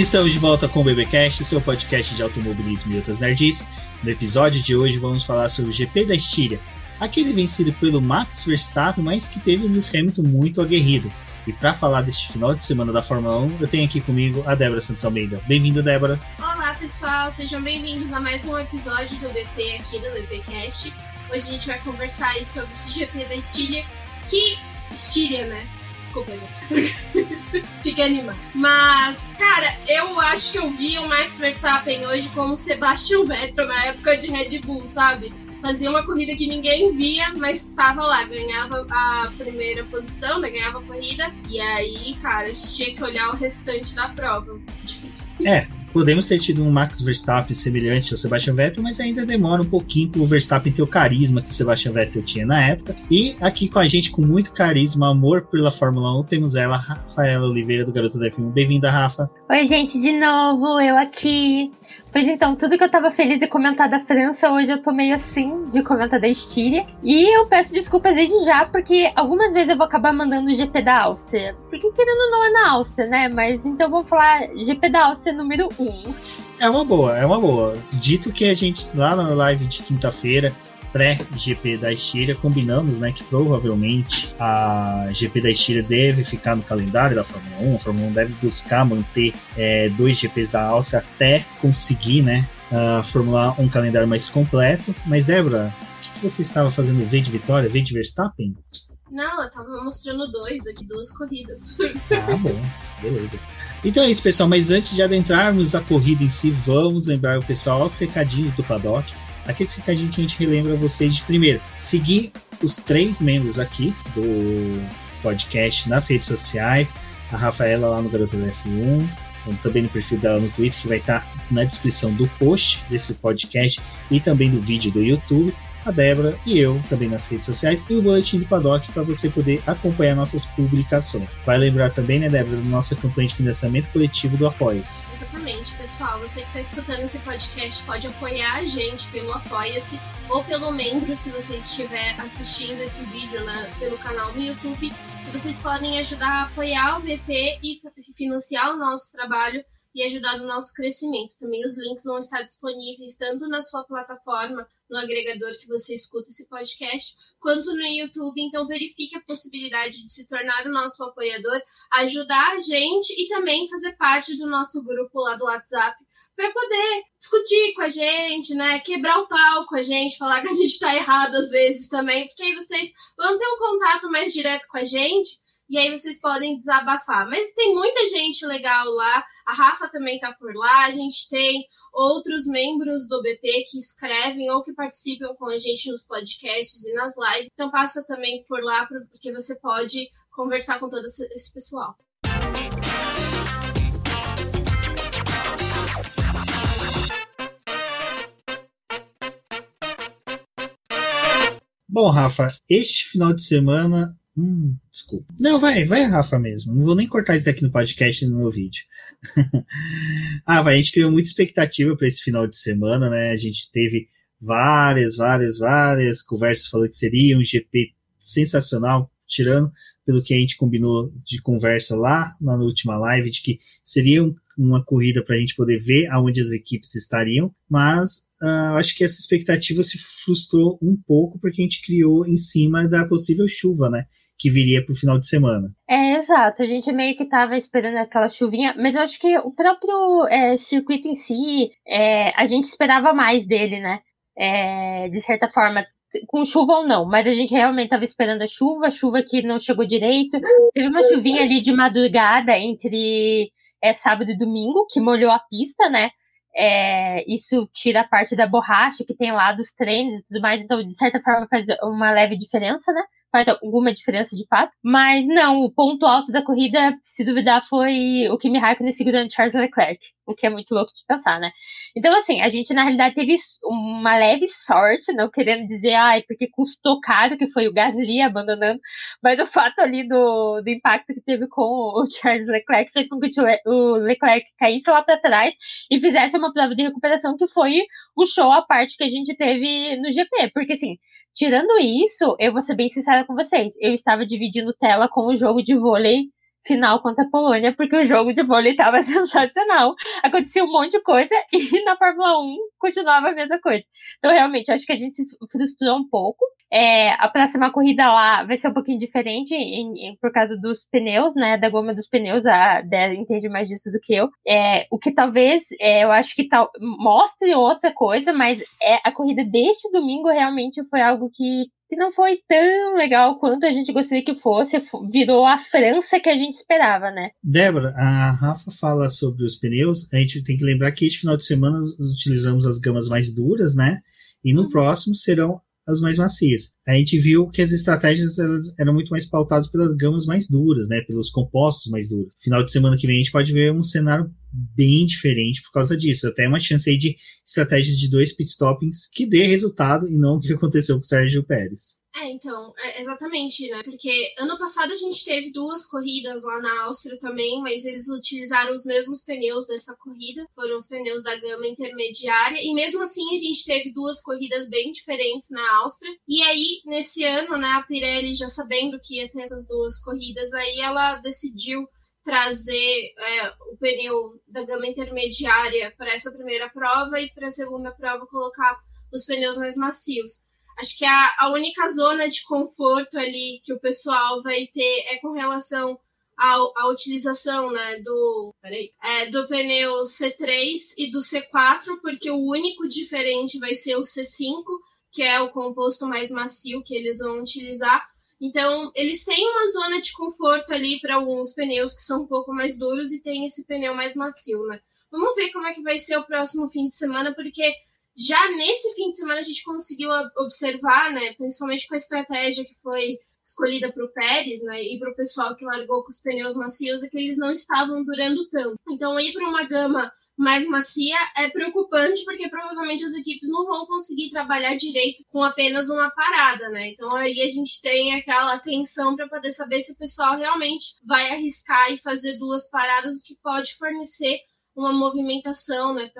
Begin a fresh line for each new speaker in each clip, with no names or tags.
Estamos de volta com o BBcast, seu podcast de automobilismo e outras nerds. No episódio de hoje vamos falar sobre o GP da Estíria, aquele vencido pelo Max Verstappen, mas que teve um Lewis Hamilton muito aguerrido. E para falar deste final de semana da Fórmula 1, eu tenho aqui comigo a Débora Santos Almeida. Bem-vinda, Débora.
Olá, pessoal, sejam bem-vindos a mais um episódio do BP aqui do BPcast. Hoje a gente vai conversar sobre esse GP da Estíria, que Estíria, né? Desculpa, gente. Fiquei animado. Mas, cara, eu acho que eu vi o Max Verstappen hoje como Sebastian Vettel na época de Red Bull, sabe? Fazia uma corrida que ninguém via, mas tava lá, ganhava a primeira posição, né? Ganhava a corrida. E aí, cara, tinha que olhar o restante da prova. Difícil.
É, podemos ter tido um Max Verstappen semelhante ao Sebastian Vettel, mas ainda demora um pouquinho para o Verstappen ter o carisma que o Sebastian Vettel tinha na época. E aqui com a gente, com muito carisma, amor pela Fórmula 1, temos ela, Rafaela Oliveira, do Garoto da F1. Bem-vinda, Rafa.
Oi, gente, de novo, eu aqui. Pois então, tudo que eu tava feliz de comentar da França, hoje eu tô meio assim de comentar da Estíria. E eu peço desculpas desde já, porque algumas vezes eu vou acabar mandando o GP da Áustria. Porque querendo não é na Áustria, né? Mas então vamos falar GP da Áustria número 1.
É uma boa, é uma boa. Dito que a gente, lá na live de quinta-feira, pré-GP da Estíria, combinamos né, que provavelmente a GP da Estíria deve ficar no calendário da Fórmula 1. A Fórmula 1 deve buscar manter é, dois GPs da Áustria até conseguir né, uh, formular um calendário mais completo. Mas, Débora, o que você estava fazendo? V de Vitória? V de Verstappen?
Não, eu tava mostrando dois aqui, duas corridas.
Ah, bom, beleza. Então é isso, pessoal. Mas antes de adentrarmos a corrida em si, vamos lembrar o pessoal aos recadinhos do paddock aqueles recadinhos que a gente relembra vocês de primeiro, seguir os três membros aqui do podcast nas redes sociais, a Rafaela lá no Garota da F1, também no perfil dela no Twitter, que vai estar na descrição do post desse podcast e também do vídeo do YouTube a Débora e eu também nas redes sociais e o boletim do Paddock para você poder acompanhar nossas publicações. Vai lembrar também, né, Débora, da nossa campanha de financiamento coletivo do Apoia-se.
Exatamente, pessoal. Você que está escutando esse podcast pode apoiar a gente pelo Apoia-se ou pelo membro se você estiver assistindo esse vídeo né, pelo canal no YouTube. Vocês podem ajudar a apoiar o BP e financiar o nosso trabalho e ajudar no nosso crescimento. Também os links vão estar disponíveis tanto na sua plataforma, no agregador que você escuta esse podcast, quanto no YouTube. Então verifique a possibilidade de se tornar o nosso apoiador, ajudar a gente e também fazer parte do nosso grupo lá do WhatsApp para poder discutir com a gente, né? Quebrar o pau com a gente, falar que a gente está errado às vezes também, porque aí vocês vão ter um contato mais direto com a gente e aí vocês podem desabafar. Mas tem muita gente legal lá, a Rafa também tá por lá, a gente tem outros membros do BP que escrevem ou que participam com a gente nos podcasts e nas lives. Então passa também por lá porque você pode conversar com todo esse pessoal.
Bom, Rafa, este final de semana Hum, desculpa. Não, vai, vai, Rafa mesmo. Não vou nem cortar isso daqui no podcast e no meu vídeo. ah, vai, a gente criou muita expectativa para esse final de semana, né? A gente teve várias, várias, várias conversas falando que seria um GP sensacional, tirando pelo que a gente combinou de conversa lá na última live, de que seria um uma corrida para a gente poder ver aonde as equipes estariam, mas uh, acho que essa expectativa se frustrou um pouco porque a gente criou em cima da possível chuva, né, que viria para o final de semana.
É, exato, a gente meio que estava esperando aquela chuvinha, mas eu acho que o próprio é, circuito em si, é, a gente esperava mais dele, né, é, de certa forma, com chuva ou não, mas a gente realmente estava esperando a chuva, chuva que não chegou direito. Teve uma chuvinha ali de madrugada entre é sábado e domingo, que molhou a pista, né? É, isso tira a parte da borracha que tem lá dos treinos e tudo mais, então de certa forma faz uma leve diferença, né? Faz alguma diferença de fato. Mas não, o ponto alto da corrida, se duvidar, foi o Kimi Raikkonen segurando Charles Leclerc, o que é muito louco de pensar, né? Então, assim, a gente na realidade teve uma leve sorte, não querendo dizer, ai, porque custou caro, que foi o Gasly abandonando, mas o fato ali do, do impacto que teve com o Charles Leclerc fez com que o Leclerc caísse lá para trás e fizesse uma prova de recuperação que foi o show à parte que a gente teve no GP, porque assim, Tirando isso, eu vou ser bem sincera com vocês. Eu estava dividindo tela com o jogo de vôlei final contra a Polônia, porque o jogo de vôlei estava sensacional. Acontecia um monte de coisa e na Fórmula 1 continuava a mesma coisa. Então, realmente, acho que a gente se frustrou um pouco. É, a próxima corrida lá vai ser um pouquinho diferente em, em, por causa dos pneus, né? Da goma dos pneus, a Dé entende mais disso do que eu. É, o que talvez é, eu acho que tal, mostre outra coisa, mas é a corrida deste domingo realmente foi algo que que não foi tão legal quanto a gente gostaria que fosse, virou a França que a gente esperava, né?
Débora, a Rafa fala sobre os pneus, a gente tem que lembrar que este final de semana utilizamos as gamas mais duras, né? E no uhum. próximo serão as mais macias. A gente viu que as estratégias elas eram muito mais pautadas pelas gamas mais duras, né? Pelos compostos mais duros. Final de semana que vem a gente pode ver um cenário bem diferente por causa disso. Até uma chance aí de estratégias de dois pitstoppings que dê resultado e não o que aconteceu com o Sérgio Pérez.
É, então, é exatamente, né? Porque ano passado a gente teve duas corridas lá na Áustria também, mas eles utilizaram os mesmos pneus dessa corrida, foram os pneus da gama intermediária, e mesmo assim a gente teve duas corridas bem diferentes na Áustria. E aí, nesse ano, né, a Pirelli já sabendo que ia ter essas duas corridas, aí ela decidiu trazer é, o pneu da gama intermediária para essa primeira prova e para a segunda prova colocar os pneus mais macios. Acho que a, a única zona de conforto ali que o pessoal vai ter é com relação à utilização né, do, peraí, é, do pneu C3 e do C4, porque o único diferente vai ser o C5, que é o composto mais macio que eles vão utilizar. Então, eles têm uma zona de conforto ali para alguns pneus que são um pouco mais duros e tem esse pneu mais macio, né? Vamos ver como é que vai ser o próximo fim de semana, porque já nesse fim de semana a gente conseguiu observar, né, principalmente com a estratégia que foi escolhida para o Pérez, né, e para o pessoal que largou com os pneus macios, é que eles não estavam durando tanto. Então, ir para uma gama mais macia é preocupante porque provavelmente as equipes não vão conseguir trabalhar direito com apenas uma parada, né? Então aí a gente tem aquela atenção para poder saber se o pessoal realmente vai arriscar e fazer duas paradas, o que pode fornecer uma movimentação, né,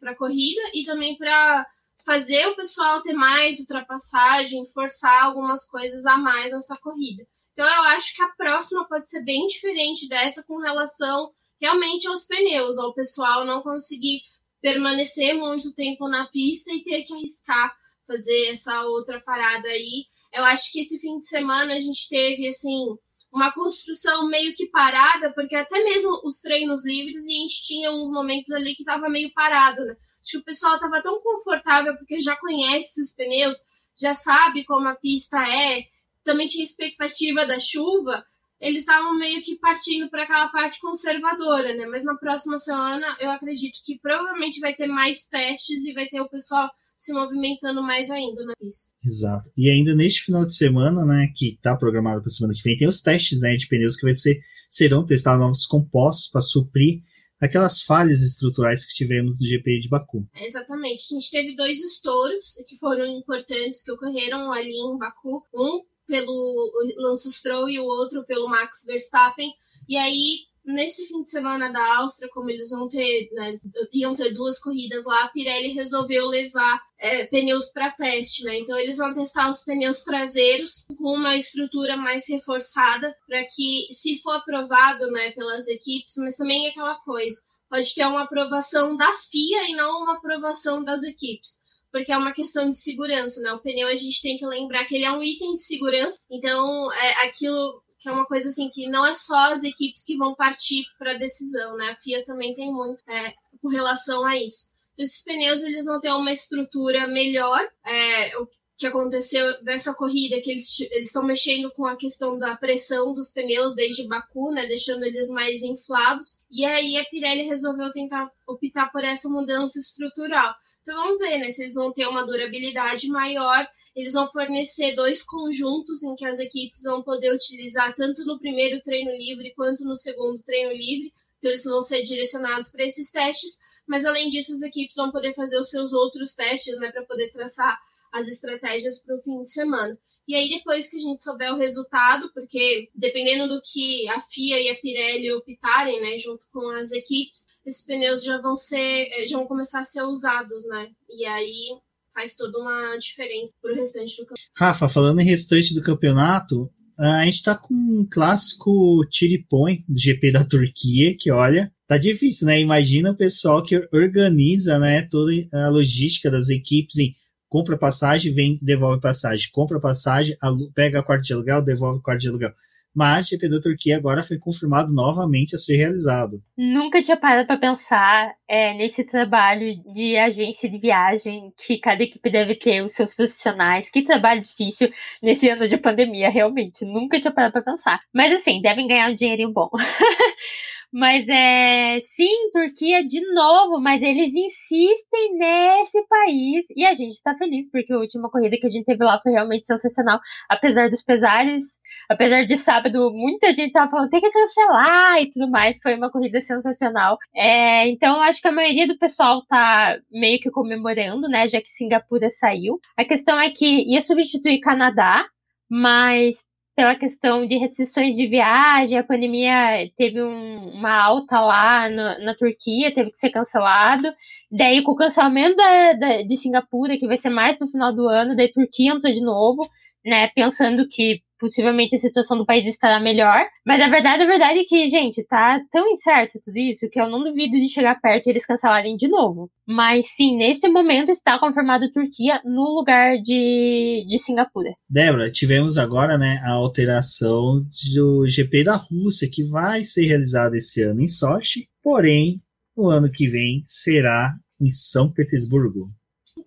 para a corrida e também para fazer o pessoal ter mais ultrapassagem, forçar algumas coisas a mais nessa corrida. Então eu acho que a próxima pode ser bem diferente dessa com relação realmente aos pneus, ao pessoal não conseguir permanecer muito tempo na pista e ter que arriscar fazer essa outra parada aí. Eu acho que esse fim de semana a gente teve assim uma construção meio que parada, porque até mesmo os treinos livres a gente tinha uns momentos ali que tava meio parado, né? Acho que o pessoal tava tão confortável porque já conhece os pneus, já sabe como a pista é, também tinha expectativa da chuva, eles estavam meio que partindo para aquela parte conservadora, né? Mas na próxima semana eu acredito que provavelmente vai ter mais testes e vai ter o pessoal se movimentando mais ainda na pista.
Exato. E ainda neste final de semana, né, que está programado para semana que vem, tem os testes, né, de pneus que vai ser serão testados novos compostos para suprir aquelas falhas estruturais que tivemos no GP de Baku.
exatamente. A gente teve dois estouros que foram importantes que ocorreram ali em Baku. Um pelo Lance Stroll e o outro pelo Max Verstappen. E aí, nesse fim de semana da Áustria, como eles vão ter, né, iam ter duas corridas lá, a Pirelli resolveu levar é, pneus para teste, né? Então eles vão testar os pneus traseiros com uma estrutura mais reforçada para que, se for aprovado, né, pelas equipes, mas também é aquela coisa, pode ter uma aprovação da FIA e não uma aprovação das equipes porque é uma questão de segurança, né? O pneu a gente tem que lembrar que ele é um item de segurança, então é aquilo que é uma coisa assim que não é só as equipes que vão partir para a decisão, né? A FIA também tem muito é, com relação a isso. Então, esses pneus eles vão ter uma estrutura melhor, é, que aconteceu nessa corrida, que eles estão mexendo com a questão da pressão dos pneus desde Baku, né, deixando eles mais inflados. E aí a Pirelli resolveu tentar optar por essa mudança estrutural. Então vamos ver, né, se eles vão ter uma durabilidade maior. Eles vão fornecer dois conjuntos em que as equipes vão poder utilizar tanto no primeiro treino livre quanto no segundo treino livre. Então eles vão ser direcionados para esses testes, mas além disso as equipes vão poder fazer os seus outros testes, né, para poder traçar as estratégias para o fim de semana. E aí, depois que a gente souber o resultado, porque dependendo do que a FIA e a Pirelli optarem, né, junto com as equipes, esses pneus já vão ser, eh, já vão começar a ser usados, né? E aí faz toda uma diferença para o restante do campeonato.
Rafa, falando em restante do campeonato, a gente tá com um clássico tiripõe do GP da Turquia, que olha, tá difícil, né? Imagina o pessoal que organiza, né, toda a logística das equipes em compra passagem, vem, devolve passagem, compra passagem, pega quarto de aluguel, devolve quarto de aluguel mas GP da Turquia agora foi confirmado novamente a ser realizado.
Nunca tinha parado para pensar é, nesse trabalho de agência de viagem que cada equipe deve ter os seus profissionais. Que trabalho difícil nesse ano de pandemia, realmente. Nunca tinha parado para pensar. Mas assim, devem ganhar um dinheirinho bom. Mas é. Sim, Turquia de novo, mas eles insistem nesse país. E a gente está feliz, porque a última corrida que a gente teve lá foi realmente sensacional. Apesar dos pesares, apesar de sábado, muita gente tava falando tem que cancelar e tudo mais. Foi uma corrida sensacional. É, então, acho que a maioria do pessoal tá meio que comemorando, né? Já que Singapura saiu. A questão é que ia substituir Canadá, mas pela questão de restrições de viagem, a pandemia teve um, uma alta lá no, na Turquia, teve que ser cancelado. Daí, com o cancelamento da, da, de Singapura, que vai ser mais no final do ano, daí Turquia entrou de novo, né? Pensando que possivelmente a situação do país estará melhor. Mas a verdade, a verdade é que, gente, tá tão incerto tudo isso que eu não duvido de chegar perto e eles cancelarem de novo. Mas sim, nesse momento está confirmado Turquia no lugar de, de Singapura.
Débora, tivemos agora né, a alteração do GP da Rússia, que vai ser realizado esse ano em Sochi, porém, o ano que vem será em São Petersburgo.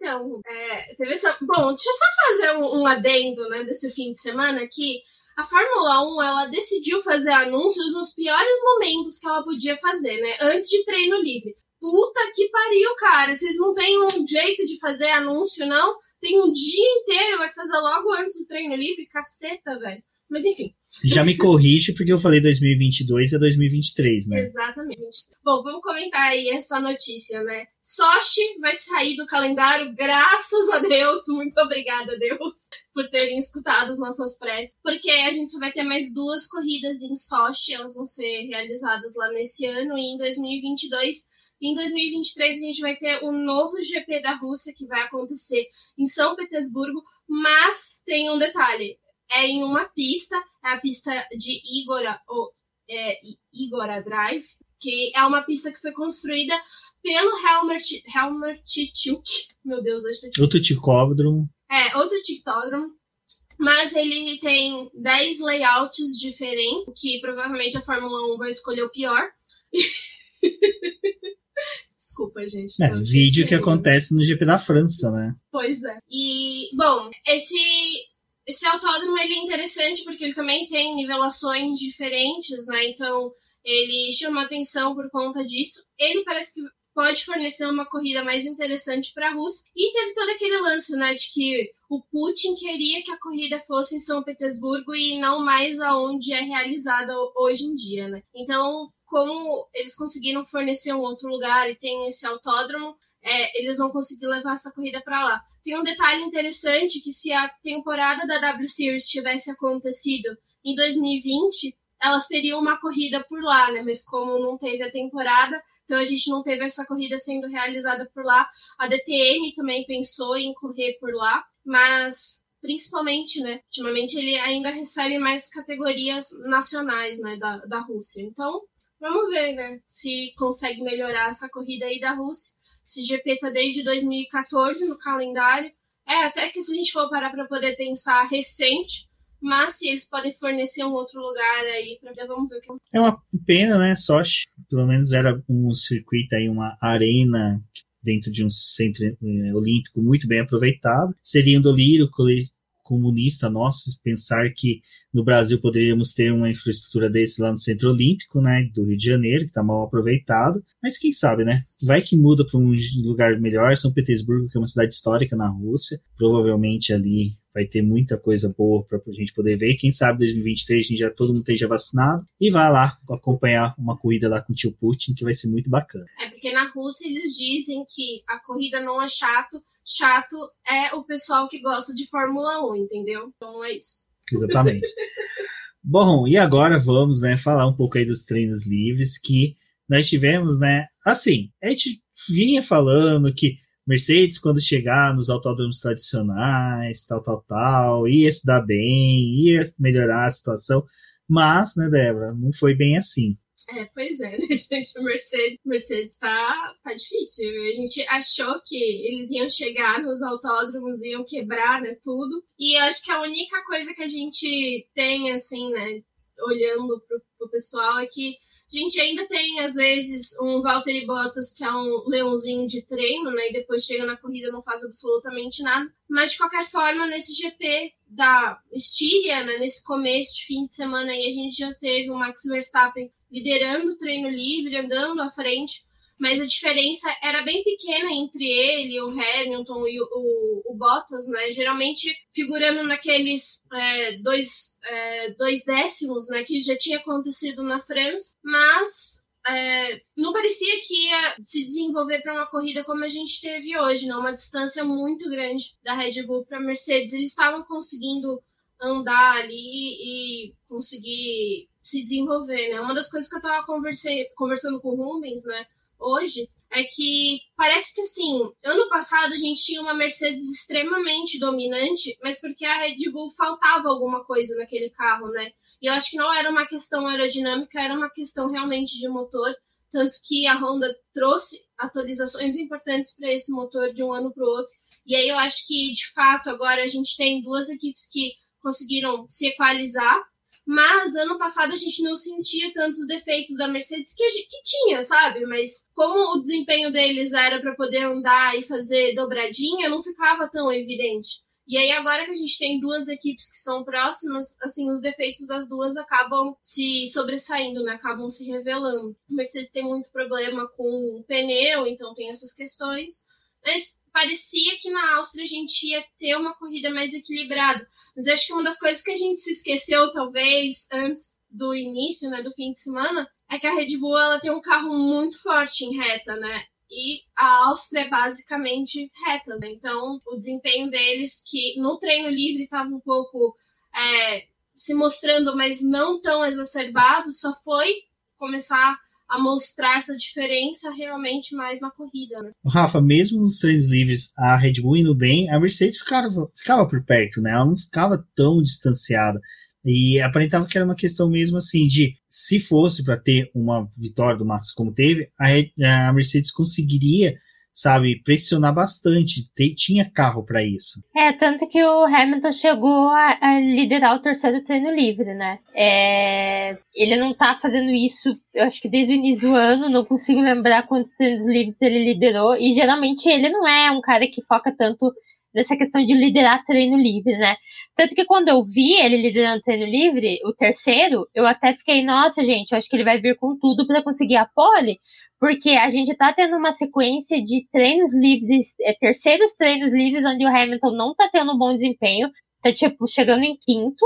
Então, é, teve essa. Bom, deixa eu só fazer um, um adendo né, desse fim de semana que a Fórmula 1 ela decidiu fazer anúncios nos piores momentos que ela podia fazer, né? Antes de treino livre. Puta que pariu, cara. Vocês não têm um jeito de fazer anúncio, não? Tem um dia inteiro, vai fazer logo antes do treino livre? Caceta, velho. Mas enfim.
Já me corrige porque eu falei 2022 é 2023, né?
Exatamente. Bom, vamos comentar aí essa notícia, né? Sochi vai sair do calendário, graças a Deus. Muito obrigada, Deus, por terem escutado as nossas preces. Porque a gente vai ter mais duas corridas em Sochi, elas vão ser realizadas lá nesse ano e em 2022 em 2023 a gente vai ter um novo GP da Rússia que vai acontecer em São Petersburgo, mas tem um detalhe: é em uma pista, é a pista de Igora, ou, é, Igora Drive, que é uma pista que foi construída pelo Helmut, Helmut. Meu Deus, hoje
tá Outro ticódromo.
É, outro tictódromo. Mas ele tem 10 layouts diferentes, que provavelmente a Fórmula 1 vai escolher o pior. Desculpa, gente.
É, vídeo que acontece no GP da França, né?
Pois é. E, bom, esse esse autódromo ele é interessante porque ele também tem nivelações diferentes, né? Então ele chama atenção por conta disso. Ele parece que pode fornecer uma corrida mais interessante para a Rússia. E teve todo aquele lance, né, de que o Putin queria que a corrida fosse em São Petersburgo e não mais aonde é realizada hoje em dia, né? Então, como eles conseguiram fornecer um outro lugar e tem esse autódromo, é, eles vão conseguir levar essa corrida para lá. Tem um detalhe interessante que se a temporada da W Series tivesse acontecido em 2020, elas teriam uma corrida por lá, né? Mas como não teve a temporada, então a gente não teve essa corrida sendo realizada por lá. A DTM também pensou em correr por lá, mas principalmente, né? Ultimamente ele ainda recebe mais categorias nacionais, né? Da, da Rússia. Então, vamos ver, né? Se consegue melhorar essa corrida aí da Rússia. Esse GP tá desde 2014 no calendário. É, até que se a gente for parar para poder pensar recente, mas se eles podem fornecer um outro lugar aí, vamos ver o que
é uma pena, né? Sochi, pelo menos era um circuito aí, uma arena dentro de um centro eh, olímpico muito bem aproveitado. Seria um delírio comunista nosso pensar que no Brasil poderíamos ter uma infraestrutura desse lá no Centro Olímpico, né, do Rio de Janeiro, que está mal aproveitado, mas quem sabe, né? Vai que muda para um lugar melhor, São Petersburgo, que é uma cidade histórica na Rússia, provavelmente ali vai ter muita coisa boa para a gente poder ver. Quem sabe 2023 a gente já todo mundo esteja vacinado e vá lá acompanhar uma corrida lá com o tio Putin, que vai ser muito bacana.
É porque na Rússia eles dizem que a corrida não é chato, chato é o pessoal que gosta de Fórmula 1, entendeu? Então é isso.
Exatamente. Bom, e agora vamos, né, falar um pouco aí dos treinos livres que nós tivemos, né? Assim, a gente vinha falando que Mercedes, quando chegar nos autódromos tradicionais, tal, tal, tal, ia se dar bem, ia melhorar a situação. Mas, né, Débora, não foi bem assim.
É, pois é, né, gente? Mercedes, Mercedes tá, tá difícil. A gente achou que eles iam chegar nos autódromos, iam quebrar, né, tudo. E acho que a única coisa que a gente tem, assim, né, olhando pro, pro pessoal é que a gente ainda tem, às vezes, um Valtteri Bottas que é um leãozinho de treino, né? E depois chega na corrida não faz absolutamente nada. Mas, de qualquer forma, nesse GP da Estíria, né, nesse começo de fim de semana aí, a gente já teve o Max Verstappen liderando o treino livre, andando à frente, mas a diferença era bem pequena entre ele, o Hamilton e o, o, o Bottas, né? Geralmente figurando naqueles é, dois, é, dois décimos, né? Que já tinha acontecido na França, mas é, não parecia que ia se desenvolver para uma corrida como a gente teve hoje, não? Uma distância muito grande da Red Bull para a Mercedes. Eles estavam conseguindo andar ali e conseguir se desenvolver, né? Uma das coisas que eu tava conversando com o Rubens, né, hoje, é que parece que assim, ano passado a gente tinha uma Mercedes extremamente dominante, mas porque a Red Bull faltava alguma coisa naquele carro, né? E eu acho que não era uma questão aerodinâmica, era uma questão realmente de motor, tanto que a Honda trouxe atualizações importantes para esse motor de um ano para o outro. E aí eu acho que de fato agora a gente tem duas equipes que conseguiram se equalizar mas ano passado a gente não sentia tantos defeitos da Mercedes que, que tinha, sabe? Mas como o desempenho deles era para poder andar e fazer dobradinha, não ficava tão evidente. E aí, agora que a gente tem duas equipes que são próximas, assim, os defeitos das duas acabam se sobressaindo, né? Acabam se revelando. A Mercedes tem muito problema com o pneu, então tem essas questões. Mas parecia que na Áustria a gente ia ter uma corrida mais equilibrada. Mas acho que uma das coisas que a gente se esqueceu, talvez, antes do início, né, do fim de semana, é que a Red Bull ela tem um carro muito forte em reta, né? E a Áustria é basicamente retas. Né? Então, o desempenho deles, que no treino livre estava um pouco é, se mostrando, mas não tão exacerbado, só foi começar a mostrar essa diferença realmente mais na corrida. Né?
Rafa, mesmo nos treinos livres, a Red Bull indo bem, a Mercedes ficava, ficava por perto, né? Ela não ficava tão distanciada. E aparentava que era uma questão mesmo assim de se fosse para ter uma vitória do Max como teve, a, a Mercedes conseguiria sabe, pressionar bastante. tinha carro para isso.
É, tanto que o Hamilton chegou a, a liderar o terceiro treino livre, né? É, ele não tá fazendo isso, eu acho que desde o início do ano, não consigo lembrar quantos treinos livres ele liderou. E geralmente ele não é um cara que foca tanto nessa questão de liderar treino livre, né? Tanto que quando eu vi ele liderando treino livre, o terceiro, eu até fiquei, nossa, gente, eu acho que ele vai vir com tudo para conseguir a pole, porque a gente está tendo uma sequência de treinos livres, é, terceiros treinos livres, onde o Hamilton não está tendo um bom desempenho, tá tipo chegando em quinto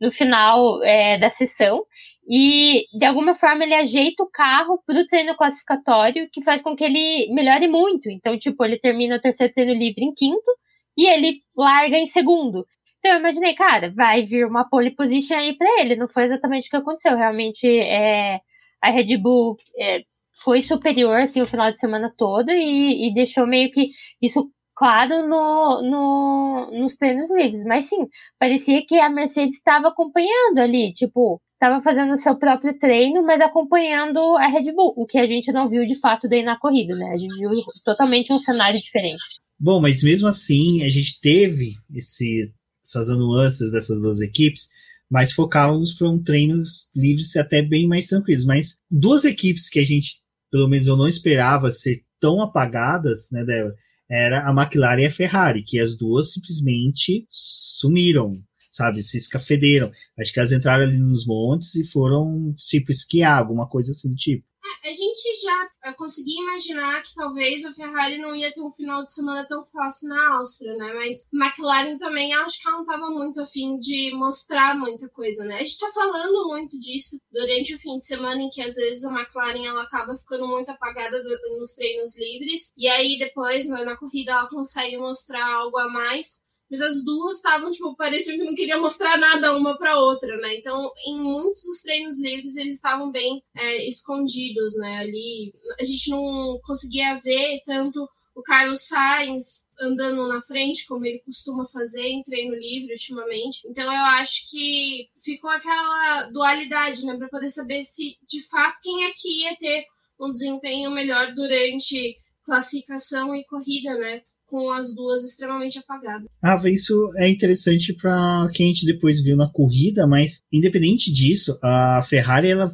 no final é, da sessão, e de alguma forma ele ajeita o carro para o treino classificatório, que faz com que ele melhore muito. Então, tipo, ele termina o terceiro treino livre em quinto e ele larga em segundo. Então eu imaginei, cara, vai vir uma pole position aí para ele. Não foi exatamente o que aconteceu. Realmente, é, a Red Bull é, foi superior assim o final de semana todo e, e deixou meio que isso claro no, no, nos treinos livres. Mas sim, parecia que a Mercedes estava acompanhando ali, tipo, estava fazendo o seu próprio treino, mas acompanhando a Red Bull, o que a gente não viu de fato daí na corrida, né? A gente viu totalmente um cenário diferente.
Bom, mas mesmo assim, a gente teve esse, essas nuances dessas duas equipes, mas focávamos para um treinos livres até bem mais tranquilos. Mas duas equipes que a gente pelo menos eu não esperava ser tão apagadas, né, Débora? Era a McLaren e a Ferrari, que as duas simplesmente sumiram, sabe? Se escafederam. Acho que elas entraram ali nos montes e foram, tipo, esquiar, alguma coisa assim do tipo.
É, a gente já conseguia imaginar que talvez a Ferrari não ia ter um final de semana tão fácil na Áustria, né? Mas McLaren também acho que ela não estava muito afim de mostrar muita coisa, né? A gente tá falando muito disso durante o fim de semana, em que às vezes a McLaren ela acaba ficando muito apagada nos treinos livres, e aí depois na corrida ela consegue mostrar algo a mais mas as duas estavam, tipo, pareciam que não queriam mostrar nada uma pra outra, né? Então, em muitos dos treinos livres, eles estavam bem é, escondidos, né? Ali, a gente não conseguia ver tanto o Carlos Sainz andando na frente, como ele costuma fazer em treino livre ultimamente. Então eu acho que ficou aquela dualidade, né, para poder saber se de fato quem é que ia ter um desempenho melhor durante classificação e corrida, né? Com as duas extremamente apagadas.
Ah, isso é interessante para quem a gente depois viu na corrida, mas independente disso, a Ferrari ela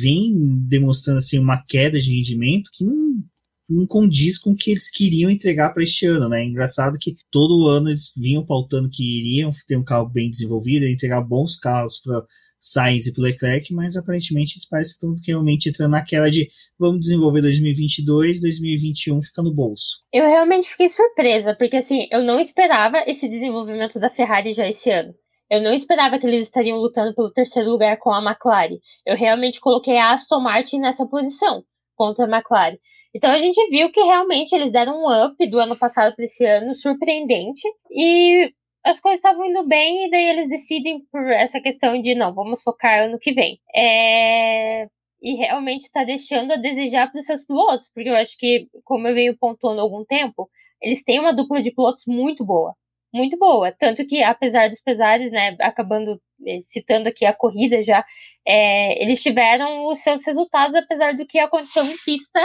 vem demonstrando assim uma queda de rendimento que não não condiz com o que eles queriam entregar para este ano, né? Engraçado que todo ano eles vinham pautando que iriam ter um carro bem desenvolvido, entregar bons carros para Sainz e para Leclerc, mas aparentemente eles parecem que estão realmente entrando naquela de vamos desenvolver 2022, 2021 fica no bolso.
Eu realmente fiquei surpresa, porque assim, eu não esperava esse desenvolvimento da Ferrari já esse ano. Eu não esperava que eles estariam lutando pelo terceiro lugar com a McLaren. Eu realmente coloquei a Aston Martin nessa posição contra a McLaren. Então a gente viu que realmente eles deram um up do ano passado para esse ano, surpreendente, e as coisas estavam indo bem, e daí eles decidem por essa questão de não, vamos focar ano que vem. É... E realmente está deixando a desejar para os seus pilotos, porque eu acho que, como eu venho pontuando há algum tempo, eles têm uma dupla de pilotos muito boa. Muito boa. Tanto que, apesar dos pesares, né, acabando eh, citando aqui a corrida já, é, eles tiveram os seus resultados, apesar do que aconteceu em pista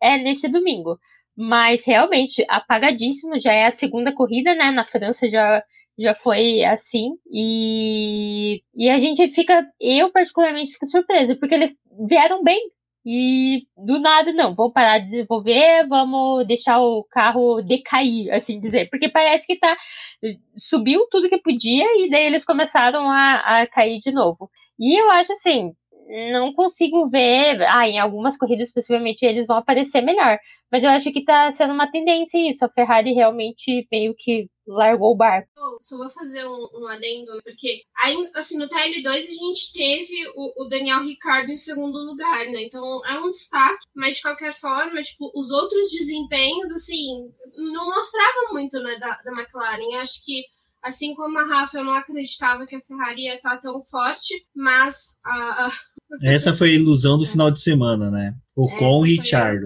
é neste domingo. Mas realmente, apagadíssimo, já é a segunda corrida, né? Na França já, já foi assim. E, e a gente fica, eu particularmente fico surpresa, porque eles vieram bem. E do nada, não, vamos parar de desenvolver, vamos deixar o carro decair, assim dizer. Porque parece que tá. Subiu tudo que podia e daí eles começaram a, a cair de novo. E eu acho assim, não consigo ver. Ah, em algumas corridas, possivelmente, eles vão aparecer melhor. Mas eu acho que tá sendo uma tendência isso. A Ferrari realmente meio que largou o barco.
só vou fazer um, um adendo, porque aí, assim, no TL2 a gente teve o, o, Daniel Ricardo em segundo lugar, né? Então é um destaque, mas de qualquer forma, tipo, os outros desempenhos, assim, não mostravam muito, né, da, da McLaren. Eu acho que Assim como a Rafa, eu não acreditava que a Ferrari ia estar tão forte, mas a, a...
Essa foi a ilusão do final de semana, né? O com e Richard.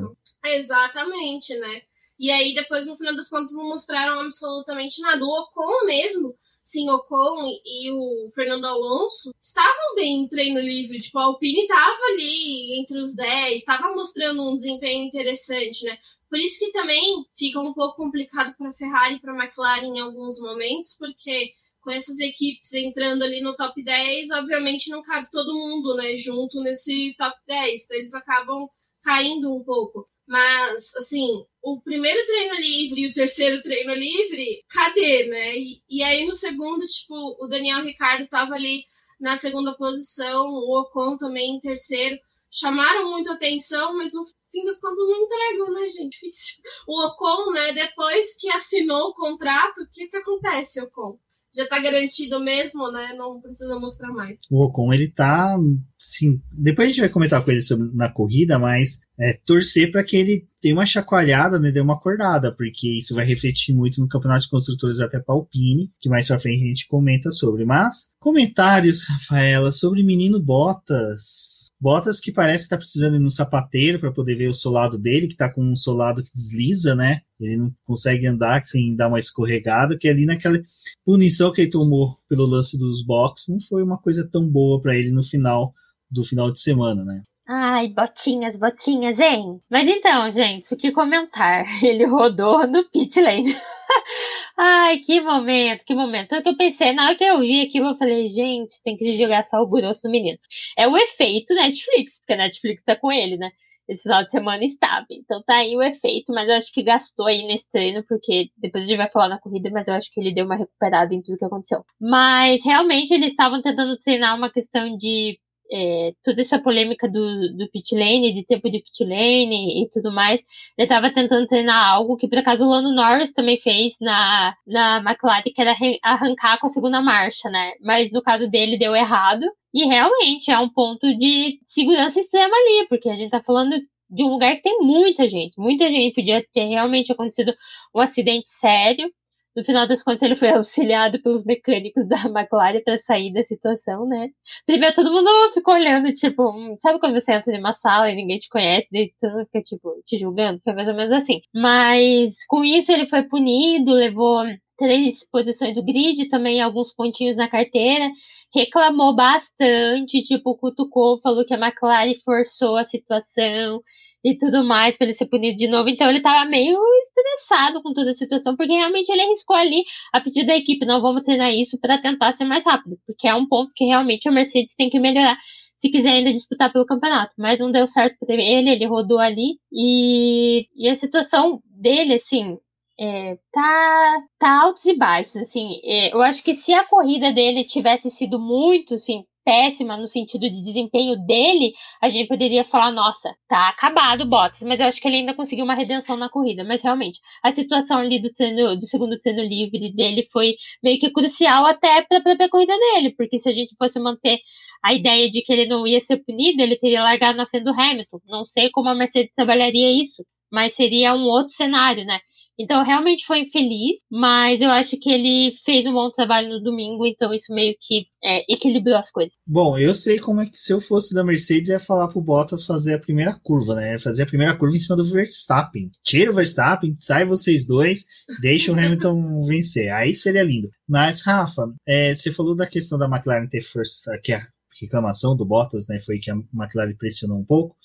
Exatamente, né? E aí, depois, no final das contas, não mostraram absolutamente nada. O Ocon mesmo, sim, Ocon e, e o Fernando Alonso estavam bem em treino livre. Tipo, a Alpine estava ali entre os 10, estava mostrando um desempenho interessante, né? Por isso que também fica um pouco complicado para a Ferrari e para a McLaren em alguns momentos, porque com essas equipes entrando ali no top 10, obviamente não cabe todo mundo, né, junto nesse top 10. Então eles acabam caindo um pouco. Mas, assim, o primeiro treino livre e o terceiro treino livre, cadê, né? E, e aí no segundo, tipo, o Daniel Ricardo tava ali na segunda posição, o Ocon também em terceiro. Chamaram muito atenção, mas no fim das contas não entregam, né, gente? O Ocon, né, depois que assinou o contrato, o que que acontece, Ocon? Já tá garantido mesmo, né? Não precisa mostrar mais. O
Ocon, ele tá. Sim, depois a gente vai comentar com ele sobre na corrida, mas é, torcer para que ele tenha uma chacoalhada, né? Dê uma acordada, porque isso vai refletir muito no campeonato de construtores até para Alpine, que mais pra frente a gente comenta sobre. Mas, comentários, Rafaela, sobre menino Bottas. Bottas que parece que tá precisando ir no sapateiro para poder ver o solado dele, que tá com um solado que desliza, né? Ele não consegue andar sem dar uma escorregada, que ali naquela punição que ele tomou pelo lance dos box não foi uma coisa tão boa para ele no final do final de semana, né?
Ai, botinhas, botinhas, hein? Mas então, gente, o que comentar? Ele rodou no pit lane. Ai, que momento, que momento. Tanto que eu pensei, na hora que eu vi aquilo, eu falei, gente, tem que jogar sal grosso no menino. É o efeito Netflix, porque a Netflix tá com ele, né? Esse final de semana estava. Então tá aí o efeito, mas eu acho que gastou aí nesse treino, porque depois a gente vai falar na corrida, mas eu acho que ele deu uma recuperada em tudo que aconteceu. Mas realmente eles estavam tentando treinar uma questão de é, toda essa polêmica do, do pit lane, de tempo de pit lane e tudo mais, ele estava tentando treinar algo que por acaso o Lando Norris também fez na, na McLaren, que era arrancar com a segunda marcha, né? Mas no caso dele deu errado. E realmente é um ponto de segurança extrema ali, porque a gente tá falando de um lugar que tem muita gente, muita gente. Podia ter realmente acontecido um acidente sério no final das contas ele foi auxiliado pelos mecânicos da McLaren para sair da situação, né? Primeiro todo mundo ficou olhando, tipo, sabe quando você entra numa sala e ninguém te conhece, daí todo mundo fica, tipo, te julgando? Foi mais ou menos assim. Mas com isso ele foi punido, levou três posições do grid, também alguns pontinhos na carteira, reclamou bastante, tipo, cutucou, falou que a McLaren forçou a situação e tudo mais para ele ser punido de novo. Então ele tava meio estressado com toda a situação, porque realmente ele arriscou ali a pedido da equipe, não vamos treinar isso para tentar ser mais rápido, porque é um ponto que realmente a Mercedes tem que melhorar se quiser ainda disputar pelo campeonato. Mas não deu certo para ele, ele rodou ali e, e a situação dele, assim, é, tá, tá altos e baixos, assim. É, eu acho que se a corrida dele tivesse sido muito, assim, péssima no sentido de desempenho dele, a gente poderia falar, nossa, tá acabado o Bottas, mas eu acho que ele ainda conseguiu uma redenção na corrida, mas realmente, a situação ali do treino, do segundo treino livre dele foi meio que crucial até para a própria corrida dele, porque se a gente fosse manter a ideia de que ele não ia ser punido, ele teria largado na frente do Hamilton. Não sei como a Mercedes trabalharia isso, mas seria um outro cenário, né? Então, realmente foi infeliz, mas eu acho que ele fez um bom trabalho no domingo, então isso meio que é, equilibrou as coisas.
Bom, eu sei como é que se eu fosse da Mercedes ia falar pro Bottas fazer a primeira curva, né? Fazer a primeira curva em cima do Verstappen. Tira o Verstappen, sai vocês dois, deixa o Hamilton vencer. Aí seria lindo. Mas, Rafa, é, você falou da questão da McLaren ter força, que a reclamação do Bottas, né, foi que a McLaren pressionou um pouco.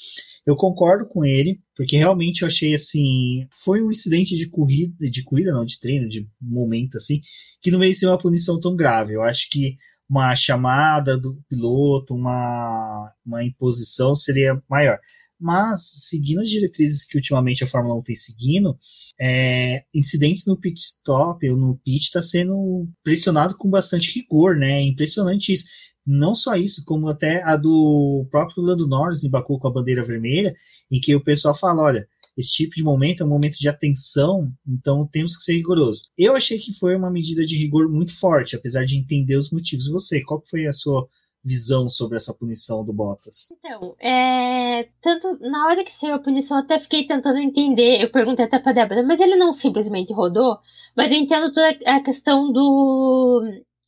Eu concordo com ele, porque realmente eu achei assim, foi um incidente de corrida, de corrida não, de treino, de momento assim, que não merecia uma punição tão grave. Eu acho que uma chamada do piloto, uma, uma imposição seria maior. Mas, seguindo as diretrizes que ultimamente a Fórmula 1 tem seguindo, é, incidentes no pit stop ou no pit está sendo pressionado com bastante rigor, né? É impressionante isso. Não só isso, como até a do próprio Lando Norris em Baku com a bandeira vermelha, em que o pessoal fala: olha, esse tipo de momento é um momento de atenção, então temos que ser rigorosos. Eu achei que foi uma medida de rigor muito forte, apesar de entender os motivos. Você, qual foi a sua visão sobre essa punição do Bottas?
Então, é, tanto na hora que saiu a punição, até fiquei tentando entender. Eu perguntei até pra Débora, mas ele não simplesmente rodou? Mas eu entendo toda a questão do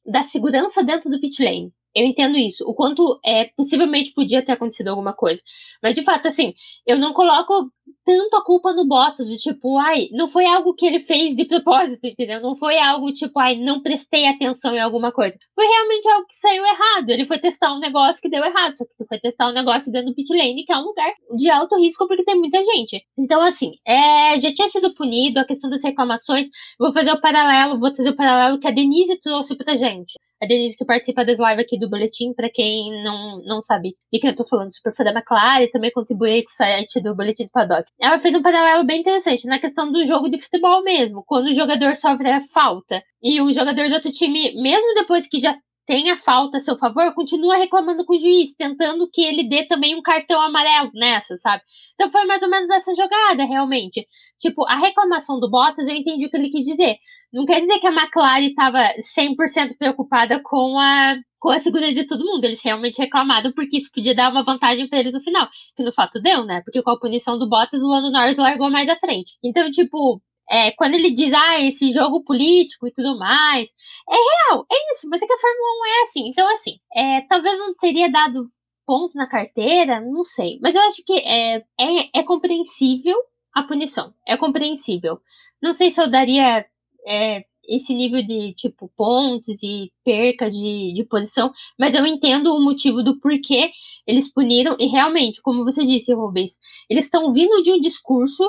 da segurança dentro do pit lane. Eu entendo isso. O quanto é possivelmente podia ter acontecido alguma coisa. Mas de fato, assim, eu não coloco tanto a culpa no Bottas, de tipo, ai, não foi algo que ele fez de propósito, entendeu? Não foi algo tipo, ai, não prestei atenção em alguma coisa. Foi realmente algo que saiu errado. Ele foi testar um negócio que deu errado, só que foi testar um negócio dentro do pit lane, que é um lugar de alto risco porque tem muita gente. Então, assim, é, já tinha sido punido a questão das reclamações. Vou fazer o paralelo, vou trazer o paralelo que a Denise trouxe pra gente. A Denise que participa das lives aqui do Boletim, para quem não, não sabe de quem eu tô falando, super fã da McLaren, também contribuí com o site do Boletim do Paddock. Ela fez um paralelo bem interessante na questão do jogo de futebol mesmo, quando o jogador sofre a falta. E o jogador do outro time, mesmo depois que já tem a falta a seu favor, continua reclamando com o juiz, tentando que ele dê também um cartão amarelo nessa, sabe? Então foi mais ou menos essa jogada, realmente. Tipo, a reclamação do Bottas, eu entendi o que ele quis dizer. Não quer dizer que a McLaren estava 100% preocupada com a com a segurança de todo mundo. Eles realmente reclamaram porque isso podia dar uma vantagem para eles no final. Que no fato deu, né? Porque com a punição do Bottas, o Lando Norris largou mais à frente. Então, tipo, é, quando ele diz, ah, esse jogo político e tudo mais, é real, é isso, mas é que a Fórmula 1 é assim. Então, assim, é, talvez não teria dado ponto na carteira, não sei. Mas eu acho que é, é, é compreensível a punição. É compreensível. Não sei se eu daria é, esse nível de, tipo, pontos e perca de, de posição, mas eu entendo o motivo do porquê eles puniram, e realmente, como você disse, Rubens, eles estão vindo de um discurso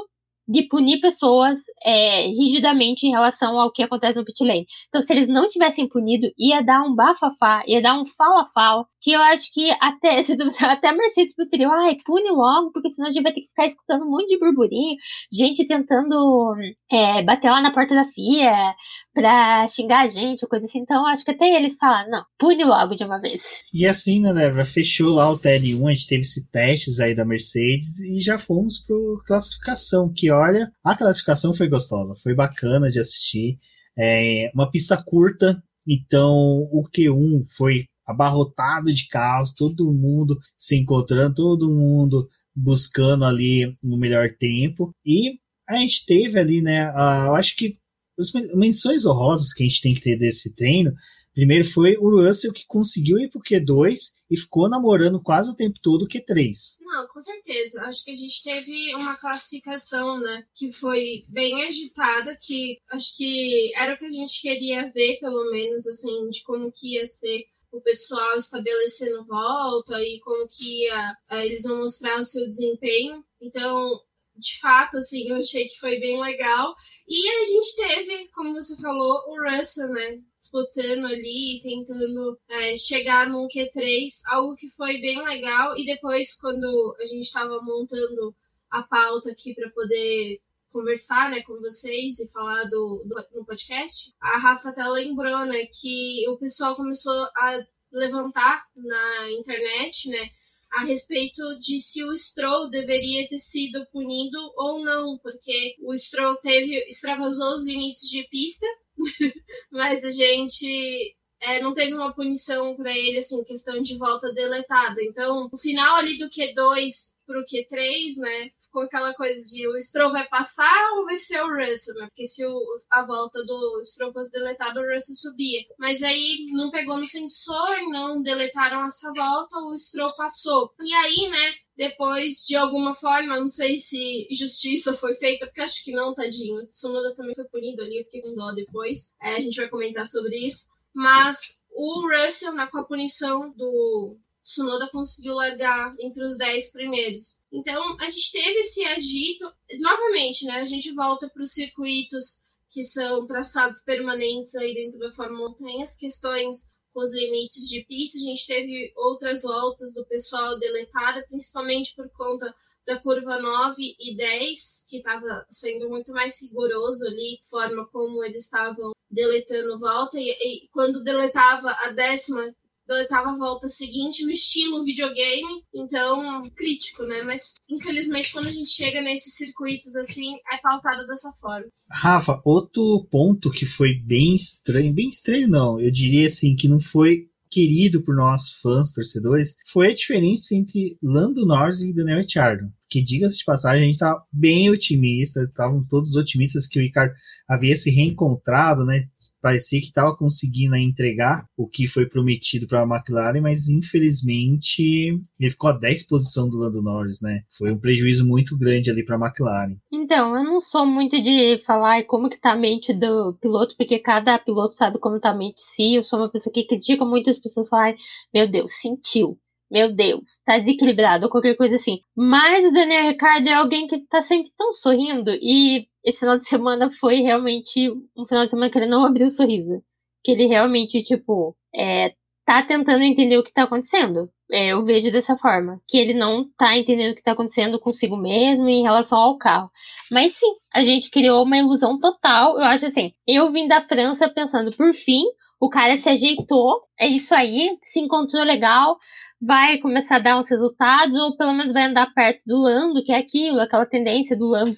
de punir pessoas é, rigidamente em relação ao que acontece no pit lane. Então, se eles não tivessem punido, ia dar um bafafá, ia dar um fala-fala, que eu acho que até, até a Mercedes preferiu, ai, pune logo, porque senão a gente vai ter que ficar escutando um monte de burburinho, gente tentando é, bater lá na porta da FIA, pra xingar a gente, coisa assim. Então, acho que até eles falaram, não, pune logo de uma vez.
E assim, né, Leva, fechou lá o TL1, a gente teve esses testes aí da Mercedes e já fomos pro classificação, que olha, a classificação foi gostosa, foi bacana de assistir. É uma pista curta, então o Q1 foi abarrotado de carros, todo mundo se encontrando, todo mundo buscando ali o melhor tempo. E a gente teve ali, né? Eu acho que as menções honrosas que a gente tem que ter desse treino Primeiro foi o Russell que conseguiu ir pro Q2 e ficou namorando quase o tempo todo o Q3.
Não, com certeza. Acho que a gente teve uma classificação, né, que foi bem agitada, que acho que era o que a gente queria ver, pelo menos, assim, de como que ia ser o pessoal estabelecendo volta e como que ia, eh, eles vão mostrar o seu desempenho. Então, de fato, assim, eu achei que foi bem legal. E a gente teve, como você falou, o Russell, né? Disputando ali, tentando é, chegar num Q3, algo que foi bem legal. E depois, quando a gente estava montando a pauta aqui para poder conversar né, com vocês e falar do, do, no podcast, a Rafa até lembrou né, que o pessoal começou a levantar na internet, né? A respeito de se o Stroll deveria ter sido punido ou não, porque o Stroll teve extravasou os limites de pista, mas a gente é, não teve uma punição para ele, assim, questão de volta deletada. Então, o final ali do Q2 pro Q3, né, ficou aquela coisa de o Stroll vai passar ou vai ser o Russell, né? Porque se o, a volta do Stroll fosse deletada, o Russell subia. Mas aí não pegou no sensor, não deletaram essa volta, o Stroll passou. E aí, né, depois, de alguma forma, não sei se justiça foi feita, porque acho que não, tadinho. O Tsunoda também foi punido ali, eu fiquei com dó depois. É, a gente vai comentar sobre isso. Mas o Russell, né, com a punição do Tsunoda conseguiu largar entre os 10 primeiros. Então, a gente teve esse agito. Novamente, né, a gente volta para os circuitos que são traçados permanentes aí dentro da Fórmula 1. Tem as questões com os limites de pista. A gente teve outras voltas do pessoal deletada, principalmente por conta da curva 9 e 10, que estava sendo muito mais rigoroso ali, forma como eles estavam deletando volta, e, e quando deletava a décima, deletava a volta seguinte no estilo videogame, então crítico, né? Mas infelizmente quando a gente chega nesses circuitos assim, é pautado dessa forma.
Rafa, outro ponto que foi bem estranho, bem estranho não, eu diria assim que não foi querido por nós fãs, torcedores, foi a diferença entre Lando Norris e Daniel Ricciardo. Que, diga-se de passagem, a gente estava bem otimista, estavam todos otimistas que o Ricardo havia se reencontrado, né? Parecia que estava conseguindo entregar o que foi prometido para a McLaren, mas infelizmente ele ficou a 10 posição do Lando Norris, né? Foi um prejuízo muito grande ali para a McLaren.
Então, eu não sou muito de falar como que tá a mente do piloto, porque cada piloto sabe como tá a mente de si. Eu sou uma pessoa que critica muito as pessoas falarem, meu Deus, sentiu meu Deus, tá desequilibrado, ou qualquer coisa assim. Mas o Daniel Ricciardo é alguém que tá sempre tão sorrindo, e esse final de semana foi realmente um final de semana que ele não abriu o sorriso. Que ele realmente, tipo, é, tá tentando entender o que tá acontecendo. É, eu vejo dessa forma. Que ele não tá entendendo o que tá acontecendo consigo mesmo em relação ao carro. Mas sim, a gente criou uma ilusão total. Eu acho assim, eu vim da França pensando, por fim, o cara se ajeitou, é isso aí, se encontrou legal, vai começar a dar uns resultados, ou pelo menos vai andar perto do Lando, que é aquilo, aquela tendência do Lando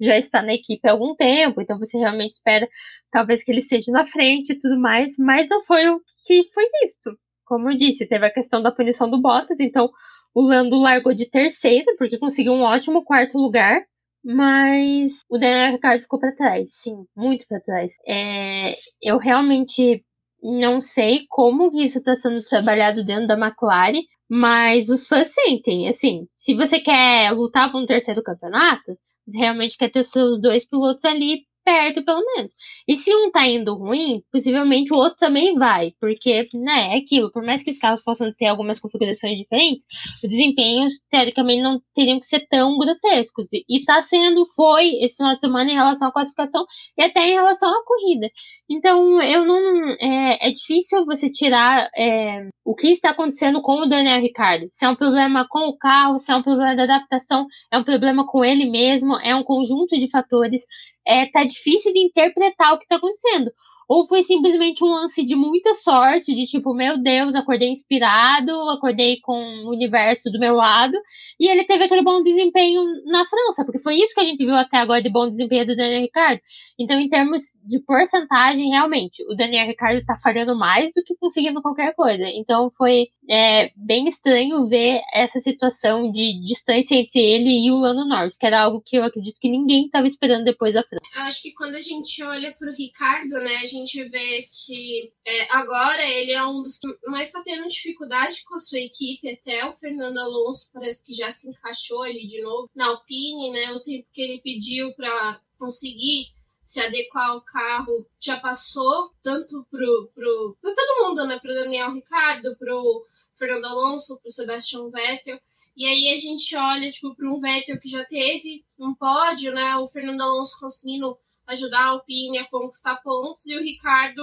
já está na equipe há algum tempo, então você realmente espera talvez que ele esteja na frente e tudo mais, mas não foi o que foi visto. Como eu disse, teve a questão da punição do Bottas, então o Lando largou de terceiro, porque conseguiu um ótimo quarto lugar, mas o Daniel Ricciardo ficou para trás, sim, muito para trás. É, eu realmente não sei como isso está sendo trabalhado dentro da McLaren, mas os fãs sentem, assim, se você quer lutar por um terceiro campeonato, realmente quer ter seus dois pilotos ali perto, pelo menos. E se um tá indo ruim, possivelmente o outro também vai, porque, né, é aquilo, por mais que os carros possam ter algumas configurações diferentes, os desempenhos, teoricamente, não teriam que ser tão grotescos. E tá sendo, foi, esse final de semana em relação à classificação e até em relação à corrida. Então, eu não. É, é difícil você tirar é, o que está acontecendo com o Daniel Ricciardo. Se é um problema com o carro, se é um problema da adaptação, é um problema com ele mesmo, é um conjunto de fatores é, tá difícil de interpretar o que tá acontecendo. Ou foi simplesmente um lance de muita sorte, de tipo, meu Deus, acordei inspirado, acordei com o universo do meu lado, e ele teve aquele bom desempenho na França, porque foi isso que a gente viu até agora de bom desempenho do Daniel Ricciardo. Então, em termos de porcentagem, realmente, o Daniel Ricciardo tá falhando mais do que conseguindo qualquer coisa. Então, foi é bem estranho ver essa situação de distância entre ele e o Lando Norris, que era algo que eu acredito que ninguém estava esperando depois da França.
Eu acho que quando a gente olha para o Ricardo, né, a gente vê que é, agora ele é um dos que mais está tendo dificuldade com a sua equipe, até o Fernando Alonso parece que já se encaixou ali de novo na Alpine, né, o tempo que ele pediu para conseguir se adequar ao carro já passou, tanto pro, pro, pro todo mundo, né? Pro Daniel Ricardo, pro Fernando Alonso, pro Sebastian Vettel. E aí a gente olha, tipo, para um Vettel que já teve um pódio, né? O Fernando Alonso conseguindo ajudar a Alpine a conquistar pontos e o Ricardo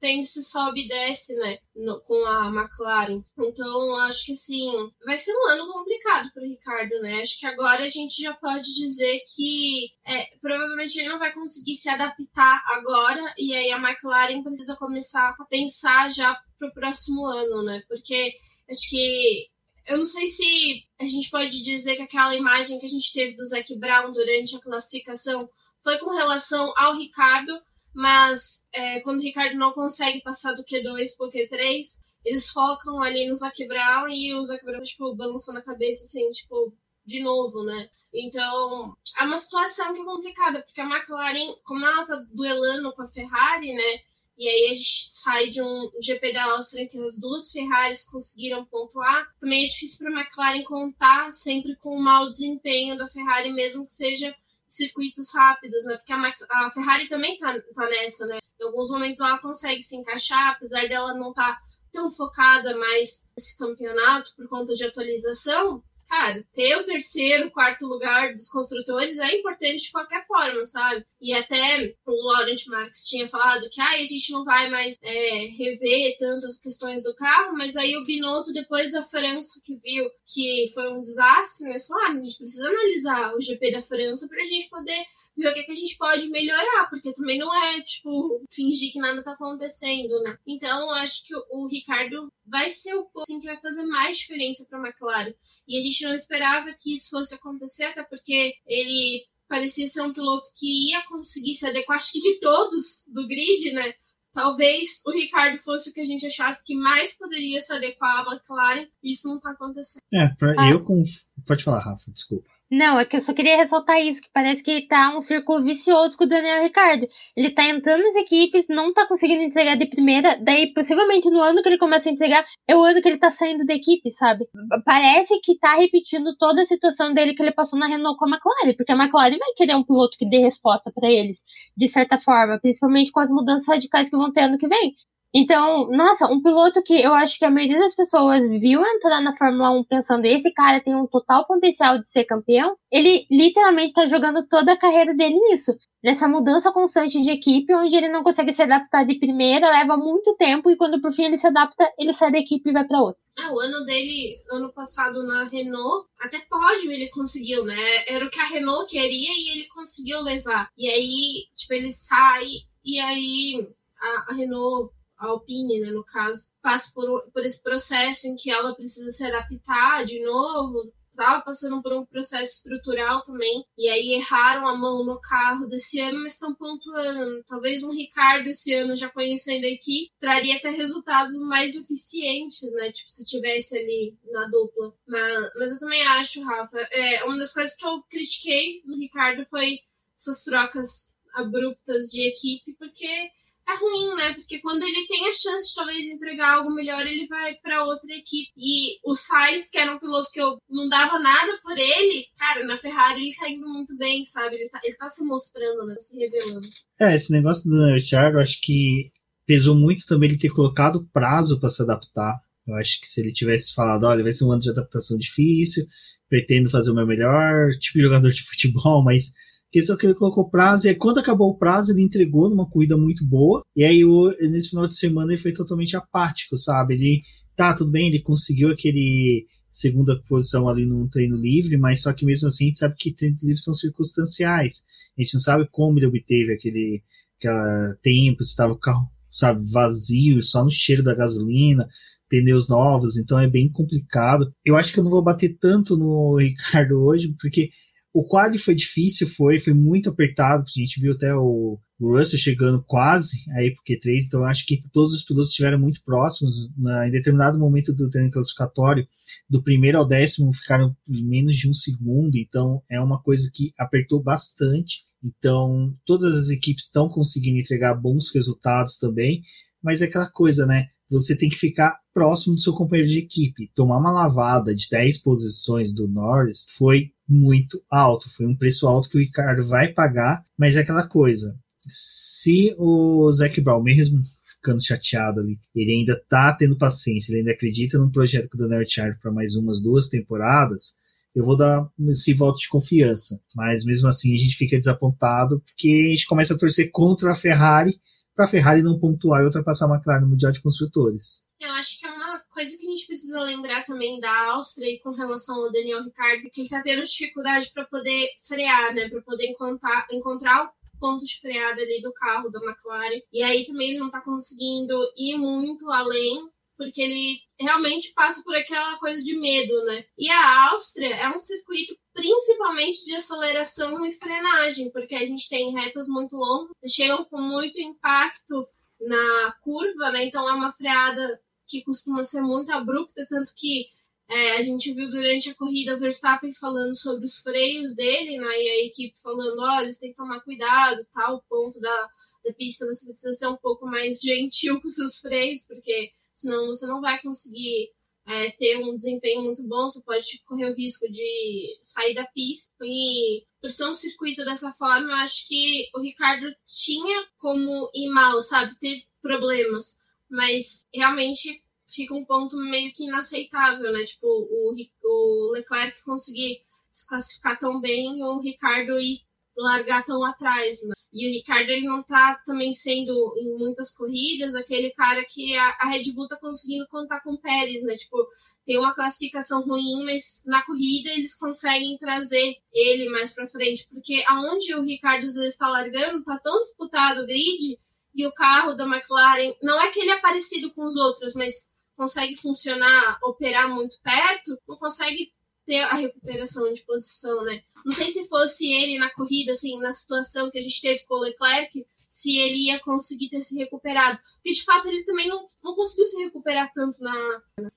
tem se sobe e desce, né, no, com a McLaren. Então, acho que assim, vai ser um ano complicado para o Ricardo, né? Acho que agora a gente já pode dizer que é, provavelmente ele não vai conseguir se adaptar agora e aí a McLaren precisa começar a pensar já para o próximo ano, né? Porque acho que eu não sei se a gente pode dizer que aquela imagem que a gente teve do Zac Brown durante a classificação foi com relação ao Ricardo, mas é, quando o Ricardo não consegue passar do Q2 pro Q3, eles focam ali no Zac Brown e o Zac Brown, tipo, balançando a cabeça, assim, tipo, de novo, né? Então, é uma situação que é complicada, porque a McLaren, como ela tá duelando com a Ferrari, né? E aí a gente sai de um GP da Áustria em que as duas Ferraris conseguiram pontuar. Também é difícil para a McLaren contar sempre com o mau desempenho da Ferrari, mesmo que seja circuitos rápidos, né? Porque a, a Ferrari também tá, tá nessa, né? Em alguns momentos ela consegue se encaixar, apesar dela não estar tá tão focada mais nesse campeonato por conta de atualização, cara, ter o terceiro, quarto lugar dos construtores é importante de qualquer forma, sabe? E até o Laurent Marx tinha falado que ah, a gente não vai mais é, rever tantas questões do carro, mas aí o Binotto, depois da França, que viu que foi um desastre, né, falou, ah, a gente precisa analisar o GP da França pra gente poder ver o que, é que a gente pode melhorar, porque também não é, tipo, fingir que nada tá acontecendo, né? Então, eu acho que o Ricardo vai ser o ponto assim, que vai fazer mais diferença para a McLaren. E a gente não esperava que isso fosse acontecer, até porque ele parecia ser um piloto que ia conseguir se adequar, acho que de todos do grid, né? Talvez o Ricardo fosse o que a gente achasse que mais poderia se adequar à McLaren. Isso não está acontecendo.
É, pra, ah. eu com. Pode falar, Rafa, desculpa.
Não, é que eu só queria ressaltar isso, que parece que tá um círculo vicioso com o Daniel Ricardo. Ele tá entrando nas equipes, não tá conseguindo entregar de primeira, daí possivelmente no ano que ele começa a entregar, é o ano que ele tá saindo da equipe, sabe? Parece que tá repetindo toda a situação dele que ele passou na Renault com a McLaren, porque a McLaren vai querer um piloto que dê resposta para eles, de certa forma, principalmente com as mudanças radicais que vão ter ano que vem. Então, nossa, um piloto que eu acho que a maioria das pessoas viu entrar na Fórmula 1 pensando esse cara tem um total potencial de ser campeão, ele literalmente tá jogando toda a carreira dele nisso. Nessa mudança constante de equipe, onde ele não consegue se adaptar de primeira, leva muito tempo e quando por fim ele se adapta, ele sai da equipe e vai para outra.
Ah, o ano dele, ano passado na Renault, até pódio ele conseguiu, né? Era o que a Renault queria e ele conseguiu levar. E aí, tipo, ele sai e aí a, a Renault a Alpine, né, no caso, passa por, por esse processo em que ela precisa se adaptar de novo, estava passando por um processo estrutural também, e aí erraram a mão no carro desse ano, mas estão pontuando. Talvez um Ricardo esse ano, já conhecendo a equipe, traria até resultados mais eficientes, né? Tipo, se tivesse ali na dupla. Mas, mas eu também acho, Rafa, é, uma das coisas que eu critiquei no Ricardo foi essas trocas abruptas de equipe, porque é ruim, né? Porque quando ele tem a chance de talvez entregar algo melhor, ele vai para outra equipe. E o Sainz, que era um piloto que eu não dava nada por ele, cara, na Ferrari ele tá indo muito bem, sabe? Ele tá, ele tá se mostrando, né? Se revelando.
É, esse negócio do Thiago, eu acho que pesou muito também ele ter colocado prazo para se adaptar. Eu acho que se ele tivesse falado, olha, vai ser um ano de adaptação difícil, pretendo fazer o meu melhor, tipo jogador de futebol, mas questão que ele colocou prazo, e aí quando acabou o prazo, ele entregou numa corrida muito boa, e aí o, nesse final de semana ele foi totalmente apático, sabe? Ele, tá, tudo bem, ele conseguiu aquele segunda posição ali no treino livre, mas só que mesmo assim a gente sabe que treinos livres são circunstanciais. A gente não sabe como ele obteve aquele, aquele tempo, se estava o carro, sabe, vazio, só no cheiro da gasolina, pneus novos, então é bem complicado. Eu acho que eu não vou bater tanto no Ricardo hoje, porque O quali foi difícil, foi, foi muito apertado, a gente viu até o, Russell chegando quase aí pro Q3, então acho que todos os pilotos estiveram muito próximos. Na, em determinado momento do treino classificatório, do primeiro ao décimo ficaram menos de um segundo, então é uma coisa que apertou bastante. Então, todas as equipes estão conseguindo entregar bons resultados também, mas é aquela coisa, né? Você tem que ficar próximo do seu companheiro de equipe. Tomar uma lavada de 10 posições do Norris foi muito alto. Foi um preço alto que o Ricardo vai pagar, mas é aquela coisa. Se o Zac Brown, mesmo ficando chateado ali, ele ainda tá tendo paciência, ele ainda acredita num projeto com o Daniel Ricciardo para mais umas duas temporadas, eu vou dar esse voto de confiança. Mas mesmo assim a gente fica desapontado porque a gente começa a torcer contra a Ferrari para a Ferrari não pontuar e ultrapassar a McLaren no Mundial de Construtores.
Eu acho que é uma coisa que a gente precisa lembrar também da Áustria e com relação ao Daniel Ricciardo, que ele está tendo dificuldade para poder frear, né, para poder encontrar, encontrar o ponto de freada ali do carro da McLaren. E aí também ele não está conseguindo ir muito além porque ele realmente passa por aquela coisa de medo, né? E a Áustria é um circuito principalmente de aceleração e frenagem, porque a gente tem retas muito longas, chegam com muito impacto na curva, né? Então é uma freada que costuma ser muito abrupta, tanto que é, a gente viu durante a corrida o Verstappen falando sobre os freios dele, né? E a equipe falando, olha, eles têm que tomar cuidado, tal ponto da, da pista você precisa ser um pouco mais gentil com seus freios, porque senão você não vai conseguir é, ter um desempenho muito bom, você pode correr o risco de sair da pista. E por ser um circuito dessa forma, eu acho que o Ricardo tinha como ir mal, sabe? Ter problemas. Mas realmente fica um ponto meio que inaceitável, né? Tipo, o, o Leclerc conseguir se classificar tão bem e o Ricardo ir largar tão atrás, né? E o Ricardo ele não tá também sendo em muitas corridas aquele cara que a, a Red Bull tá conseguindo contar com o Pérez, né? Tipo, tem uma classificação ruim, mas na corrida eles conseguem trazer ele mais para frente, porque aonde o Ricardo está largando, tá tão disputado o grid e o carro da McLaren, não é que ele é parecido com os outros, mas consegue funcionar, operar muito perto, não consegue ter a recuperação de posição, né? Não sei se fosse ele na corrida, assim, na situação que a gente teve com o Leclerc, se ele ia conseguir ter se recuperado. Porque, de fato, ele também não, não conseguiu se recuperar tanto na.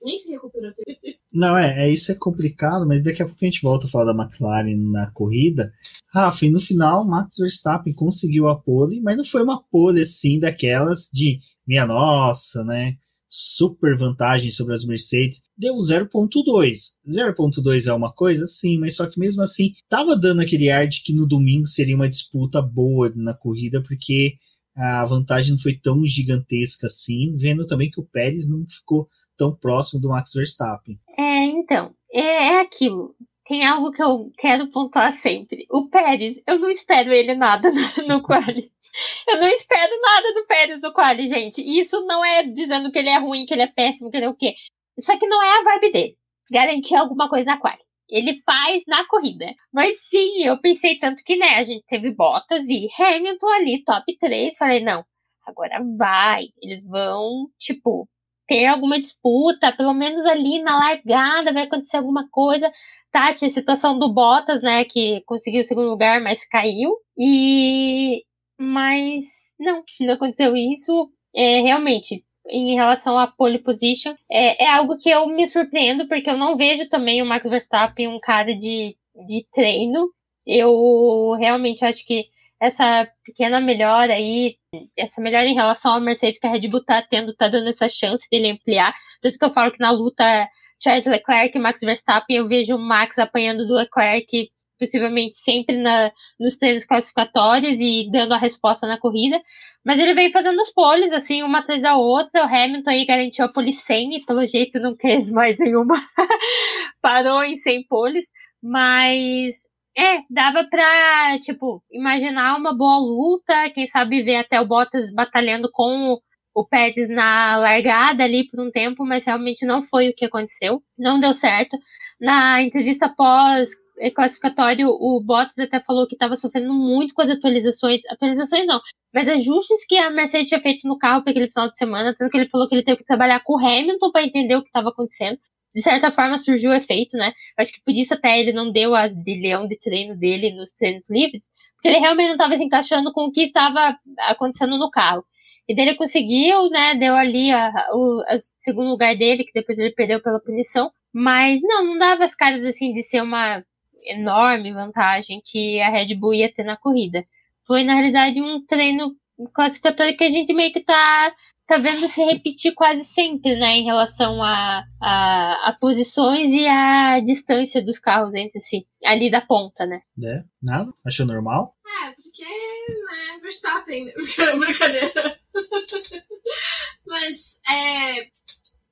Nem se recuperou tanto.
Não, é, é, isso é complicado, mas daqui a pouco a gente volta a falar da McLaren na corrida. Rafa, e no final, Max Verstappen conseguiu a pole, mas não foi uma pole assim daquelas de minha nossa, né? Super vantagem sobre as Mercedes, deu 0.2. 0.2 é uma coisa? Sim, mas só que mesmo assim, tava dando aquele ar de que no domingo seria uma disputa boa na corrida, porque a vantagem não foi tão gigantesca assim, vendo também que o Pérez não ficou tão próximo do Max Verstappen.
É, então, é, é aquilo tem algo que eu quero pontuar sempre. O Pérez, eu não espero ele nada no, no quali. Eu não espero nada do Pérez no quali, gente. Isso não é dizendo que ele é ruim, que ele é péssimo, que ele é o quê. Isso aqui não é a vibe dele. Garantir alguma coisa na quali. Ele faz na corrida. Mas sim, eu pensei tanto que, né, a gente teve Bottas e Hamilton ali, top 3. Falei, não, agora vai. Eles vão, tipo, ter alguma disputa, pelo menos ali na largada vai acontecer alguma coisa Tati, situação do Bottas, né, que conseguiu o segundo lugar, mas caiu. E mas não, não aconteceu isso. É, realmente, em relação à pole position, é, é algo que eu me surpreendo, porque eu não vejo também o Max Verstappen um cara de, de treino. Eu realmente acho que essa pequena melhora aí, essa melhora em relação à Mercedes que a Red Bull tá tendo, tá dando essa chance dele ampliar. Tanto que eu falo que na luta Charles Leclerc e Max Verstappen, eu vejo o Max apanhando do Leclerc possivelmente sempre na, nos treinos classificatórios e dando a resposta na corrida. Mas ele vem fazendo os poles, assim, uma atrás da outra. O Hamilton aí garantiu a 100, pelo jeito não quis mais nenhuma. Parou em 100 poles. Mas, é, dava pra, tipo, imaginar uma boa luta. Quem sabe ver até o Bottas batalhando com o Pérez na largada ali por um tempo, mas realmente não foi o que aconteceu. Não deu certo. Na entrevista pós classificatório, o Bottas até falou que estava sofrendo muito com as atualizações, atualizações não, mas ajustes que a Mercedes tinha feito no carro para aquele final de semana, tanto que ele falou que ele teve que trabalhar com o Hamilton para entender o que estava acontecendo. de certa forma surgiu o efeito, né? Acho que por isso até ele não deu as de leão de treino dele nos treinos livres, porque ele realmente não estava se encaixando com o que estava acontecendo no carro. E daí ele conseguiu, né? Deu ali a, o a segundo lugar dele, que depois ele perdeu pela punição. Mas não, não dava as caras assim de ser uma enorme vantagem que a Red Bull ia ter na corrida. Foi, na realidade, um treino classificatório que a gente meio que tá tá vendo se repetir quase sempre, né, em relação a, a, a, posições e a distância dos carros entre si, ali da ponta, né?
É, nada? Achou normal?
É, porque, né, Verstappen, brincadeira. Mas, é,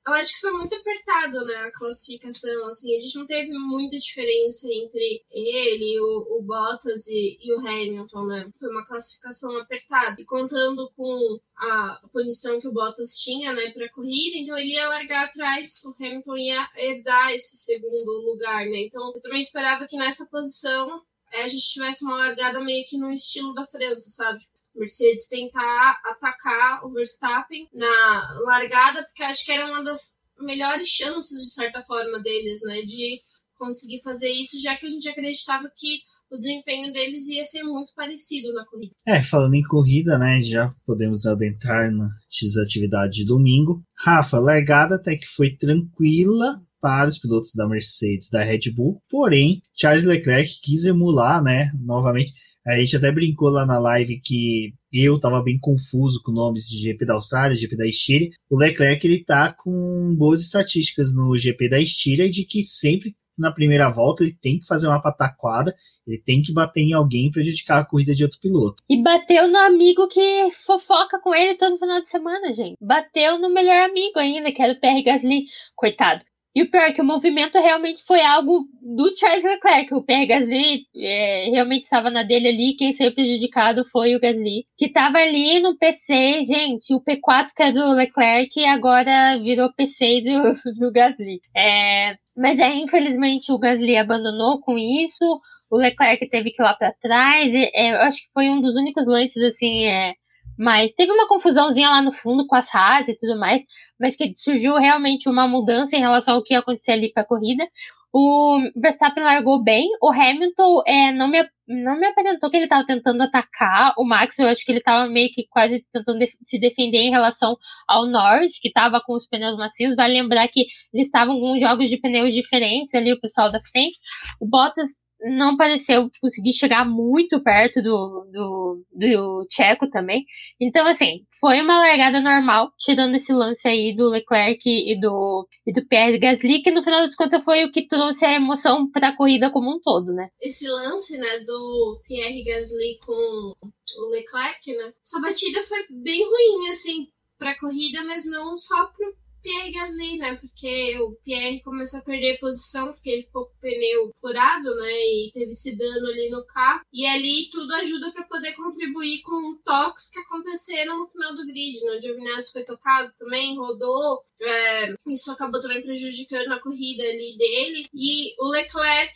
eu acho que foi muito apertado, né, a classificação, assim, a gente não teve muita diferença entre ele, o, o Bottas e, e, o Hamilton, né, foi uma classificação apertada, e contando com a punição que o Bottas tinha, né, pra corrida, então ele ia largar atrás, o Hamilton ia herdar esse segundo lugar, né, então eu também esperava que nessa posição é, a gente tivesse uma largada meio que no estilo da França, sabe? Mercedes tentar atacar o Verstappen na largada, porque acho que era uma das melhores chances, de certa forma, deles, né? De conseguir fazer isso, já que a gente acreditava que o desempenho deles ia ser muito parecido na corrida.
É, falando em corrida, né, já podemos adentrar na X-atividade de domingo. Rafa, largada até que foi tranquila para os pilotos da Mercedes, da Red Bull, porém, Charles Leclerc quis emular, né, novamente, a gente até brincou lá na live que eu estava bem confuso com nomes de GP da Austrália, GP da Estíria. O Leclerc ele tá com boas estatísticas no GP da Estíria de que sempre na primeira volta ele tem que fazer uma pataquada, ele tem que bater em alguém e prejudicar a corrida de outro piloto.
E bateu no amigo que fofoca com ele todo final de semana, gente. Bateu no melhor amigo ainda, que era o Pierre Gasly, coitado. E o pior é que o movimento realmente foi algo do Charles Leclerc. O Pierre Gasly é, realmente estava na dele ali. Quem saiu prejudicado foi o Gasly, que estava ali no PC. Gente, o P4 que é do Leclerc agora virou P6 do, do Gasly. É, mas é, infelizmente o Gasly abandonou com isso. O Leclerc teve que ir lá para trás. É, eu acho que foi um dos únicos lances assim. É, mas teve uma confusãozinha lá no fundo com as Haas e tudo mais, mas que surgiu realmente uma mudança em relação ao que ia acontecer ali para a corrida. O Verstappen largou bem, o Hamilton é, não, me, não me apresentou que ele estava tentando atacar o Max, eu acho que ele estava meio que quase tentando se defender em relação ao Norris, que estava com os pneus macios. Vai lembrar que eles estavam com jogos de pneus diferentes ali, o pessoal da frente. O Bottas não pareceu conseguir chegar muito perto do, do, do Tcheco também. Então, assim, foi uma largada normal, tirando esse lance aí do Leclerc e do, e do Pierre Gasly, que no final das contas foi o que trouxe a emoção para a corrida como um todo, né?
Esse lance, né, do Pierre Gasly com o Leclerc, né? Essa batida foi bem ruim, assim, para a corrida, mas não só pro Pierre Gasly, né? Porque o Pierre começou a perder posição porque ele ficou com o pneu furado, né? E teve esse dano ali no carro. E ali tudo ajuda para poder contribuir com toques que aconteceram no final do grid, né? O Giovinazzi foi tocado também, rodou. É, isso acabou também prejudicando a corrida ali dele. E o Leclerc,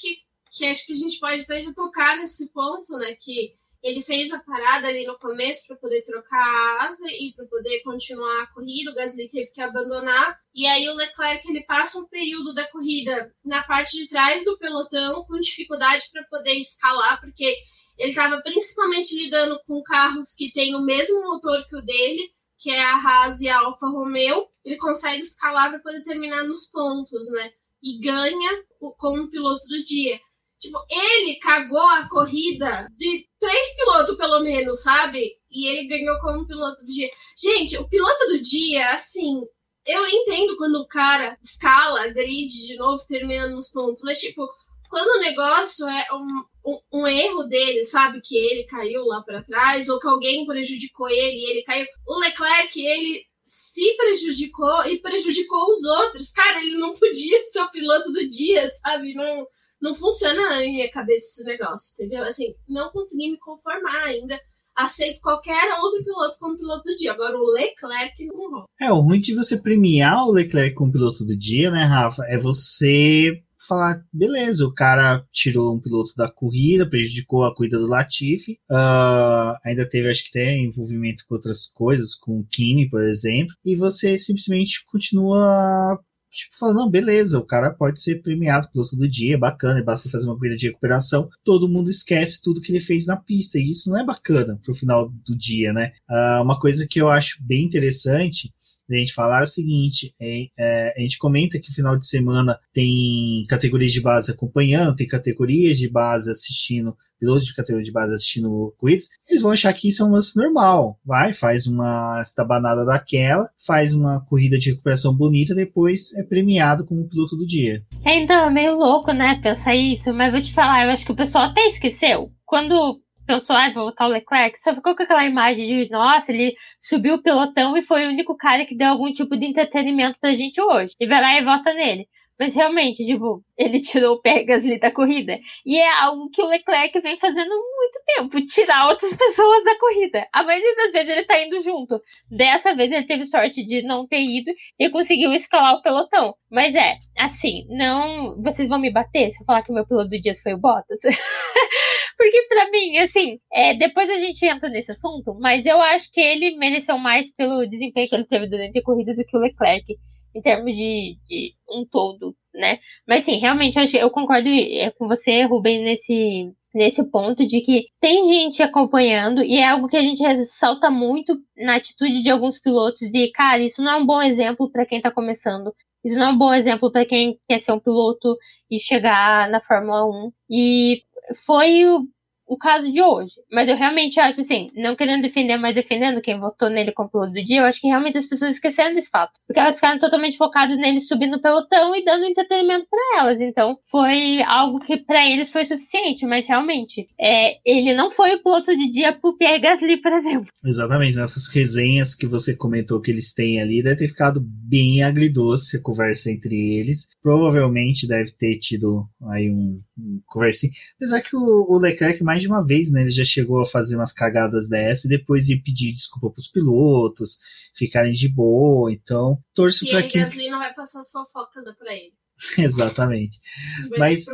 que acho que a gente pode até já tocar nesse ponto, né? Que ele fez a parada ali no começo para poder trocar a asa e para poder continuar a corrida. O Gasly teve que abandonar. E aí o Leclerc ele passa um período da corrida na parte de trás do pelotão com dificuldade para poder escalar, porque ele estava principalmente lidando com carros que têm o mesmo motor que o dele, que é a Haas e a Alfa Romeo. Ele consegue escalar para poder terminar nos pontos, né? E ganha como piloto do dia. Tipo, ele cagou a corrida de três pilotos, pelo menos, sabe? E ele ganhou como piloto do dia. Gente, o piloto do dia, assim, eu entendo quando o cara escala, grid de novo, terminando nos pontos, mas, tipo, quando o negócio é um, um, um erro dele, sabe? Que ele caiu lá para trás, ou que alguém prejudicou ele e ele caiu. O Leclerc, ele se prejudicou e prejudicou os outros. Cara, ele não podia ser o piloto do dia, sabe? Não não funciona na minha cabeça esse negócio, entendeu? Assim, não consegui me conformar ainda. Aceito qualquer outro piloto como piloto do dia. Agora, o Leclerc não rola.
É, o ruim de você premiar o Leclerc como piloto do dia, né, Rafa? É você falar, beleza, o cara tirou um piloto da corrida, prejudicou a corrida do Latifi, uh, ainda teve, acho que até envolvimento com outras coisas, com o Kimi, por exemplo, e você simplesmente continua tipo, falando, não, beleza, o cara pode ser premiado piloto do dia, bacana, basta fazer uma corrida de recuperação, todo mundo esquece tudo que ele fez na pista, e isso não é bacana pro final do dia, né? Uh, uma coisa que eu acho bem interessante a gente falar é o seguinte: é, é, a gente comenta que final de semana tem categorias de base acompanhando, tem categorias de base assistindo, pilotos de categoria de base assistindo quiz, eles vão achar que isso é um lance normal. Vai, faz uma estabanada daquela, faz uma corrida de recuperação bonita, depois é premiado como piloto do dia.
É, então, é meio louco, né, pensar isso, mas vou te falar, eu acho que o pessoal até esqueceu. Quando pensou, ah, vou botar o Leclerc, só ficou com aquela imagem de, nossa, ele subiu o pelotão e foi o único cara que deu algum tipo de entretenimento pra gente hoje. E vai lá e vota nele. Mas realmente, tipo, ele tirou o Pierre Gasly da corrida. E é algo que o Leclerc vem fazendo muito tempo, tirar outras pessoas da corrida. A maioria das vezes ele tá indo junto. Dessa vez ele teve sorte de não ter ido e conseguiu escalar o pelotão. Mas é, assim, não. Vocês vão me bater se eu falar que o meu piloto do Dias foi o Bottas? Porque para mim, assim, é, depois a gente entra nesse assunto, mas eu acho que ele mereceu mais pelo desempenho que ele teve durante a corrida do que o Leclerc, em termos de, de um todo, né? Mas sim, realmente acho, eu concordo é, com você, Rubem, nesse, nesse ponto de que tem gente acompanhando e é algo que a gente ressalta muito na atitude de alguns pilotos de, cara, isso não é um bom exemplo para quem tá começando. Isso não é um bom exemplo para quem quer ser um piloto e chegar na Fórmula 1. E foi o, caso de hoje. Mas eu realmente acho assim, não querendo defender, mas defendendo quem votou nele como piloto do dia, eu acho que realmente as pessoas esqueceram desse fato. Porque elas ficaram totalmente focadas nele subindo o pelotão e dando entretenimento para elas. Então, foi algo que para eles foi suficiente, mas realmente, é, ele não foi o piloto de dia pro Pierre Gasly, por exemplo.
Exatamente, nessas resenhas que você comentou que eles têm ali, deve ter ficado bem agridoce a conversa entre eles. Provavelmente deve ter tido aí um, um conversinho. Apesar que o, o Leclerc mais de uma vez, né? Ele já chegou a fazer umas cagadas dessa e depois ia pedir desculpa pros pilotos, ficarem de boa. Então, torço para que.
Gasly não vai passar as fofocas pra ele.
Exatamente. Mas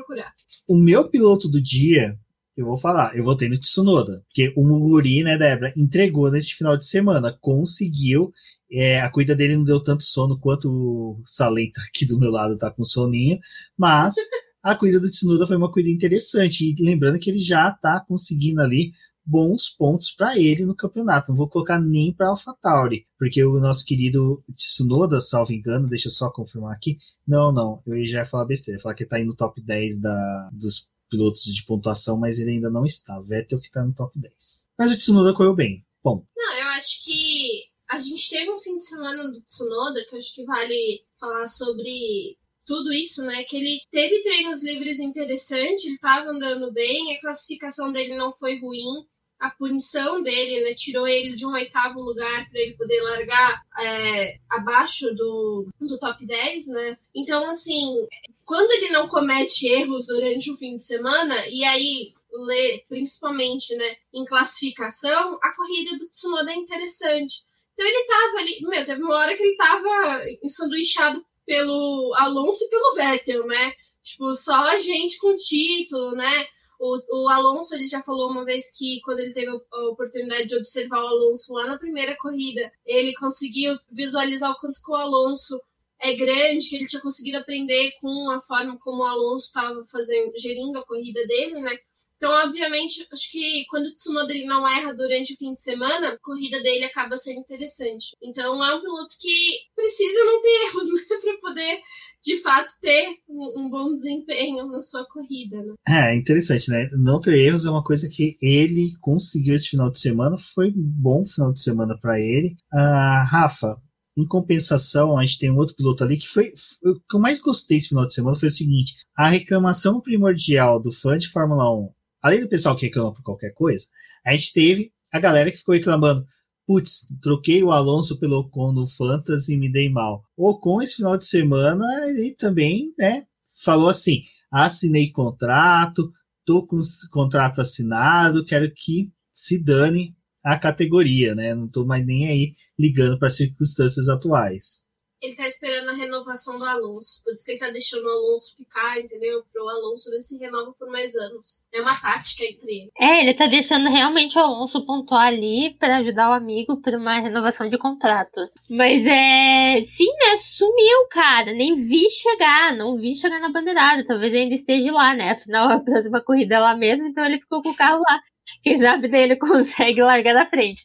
o meu piloto do dia, eu vou falar, eu votei no Tsunoda, porque o Muguri, né, Débora, entregou neste final de semana, conseguiu. É, a cuida dele não deu tanto sono quanto o Salenta aqui do meu lado tá com soninho, mas a corrida do Tsunoda foi uma corrida interessante. E lembrando que ele já está conseguindo ali bons pontos para ele no campeonato. Não vou colocar nem para AlphaTauri, porque o nosso querido Tsunoda, salvo engano, deixa eu só confirmar aqui. Não, não, eu já ia falar besteira, ia falar que está aí no top 10 da, dos pilotos de pontuação, mas ele ainda não está. Vettel que está no top 10. Mas o Tsunoda correu bem. Bom.
Não, eu acho que a gente teve um fim de semana do Tsunoda que eu acho que vale falar sobre tudo isso, né? Que ele teve treinos livres interessantes, ele estava andando bem, a classificação dele não foi ruim, a punição dele, né? Tirou ele de um oitavo lugar para ele poder largar é, abaixo do, do top 10, né? Então, assim, quando ele não comete erros durante o fim de semana, e aí lê principalmente né, em classificação, a corrida do Tsunoda é interessante. Então ele tava ali, meu, teve uma hora que ele tava ensanduichado pelo Alonso e pelo Vettel, né? Tipo, só a gente com título, né? O, o Alonso ele já falou uma vez que quando ele teve a oportunidade de observar o Alonso lá na primeira corrida, ele conseguiu visualizar o quanto que o Alonso é grande, que ele tinha conseguido aprender com a forma como o Alonso estava fazendo, gerindo a corrida dele, né? Então, obviamente, acho que quando o Tsunoda ele não erra durante o fim de semana, a corrida dele acaba sendo interessante. Então, é um piloto que precisa não ter erros, né? para poder, de fato, ter um, um, bom desempenho na sua corrida, né?
É, interessante, né? Não ter erros é uma coisa que ele conseguiu esse final de semana. Foi um bom final de semana para ele. Uh, Rafa, em compensação, a gente tem um outro piloto ali que foi. O que eu mais gostei esse final de semana foi o seguinte: a reclamação primordial do fã de Fórmula 1 além do pessoal que reclama por qualquer coisa, a gente teve a galera que ficou reclamando. Putz, troquei o Alonso pelo Ocon no Fantasy e me dei mal. O Ocon, esse final de semana, ele também, né, falou assim: assinei contrato, tô com contrato assinado, quero que se dane a categoria, né? Não tô mais nem aí ligando para as circunstâncias atuais.
Ele tá esperando a renovação do Alonso. Por isso que ele tá deixando o Alonso ficar, entendeu? Pro Alonso ver se renova por mais anos. É uma tática entre eles.
É, ele tá deixando realmente o Alonso pontuar ali para ajudar o amigo por uma renovação de contrato. Mas é. Sim, né? Sumiu, cara. Nem vi chegar. Não vi chegar na bandeirada. Talvez ainda esteja lá, né? Afinal, a próxima corrida é lá mesmo, então ele ficou com o carro lá. Quem sabe daí ele consegue largar da frente.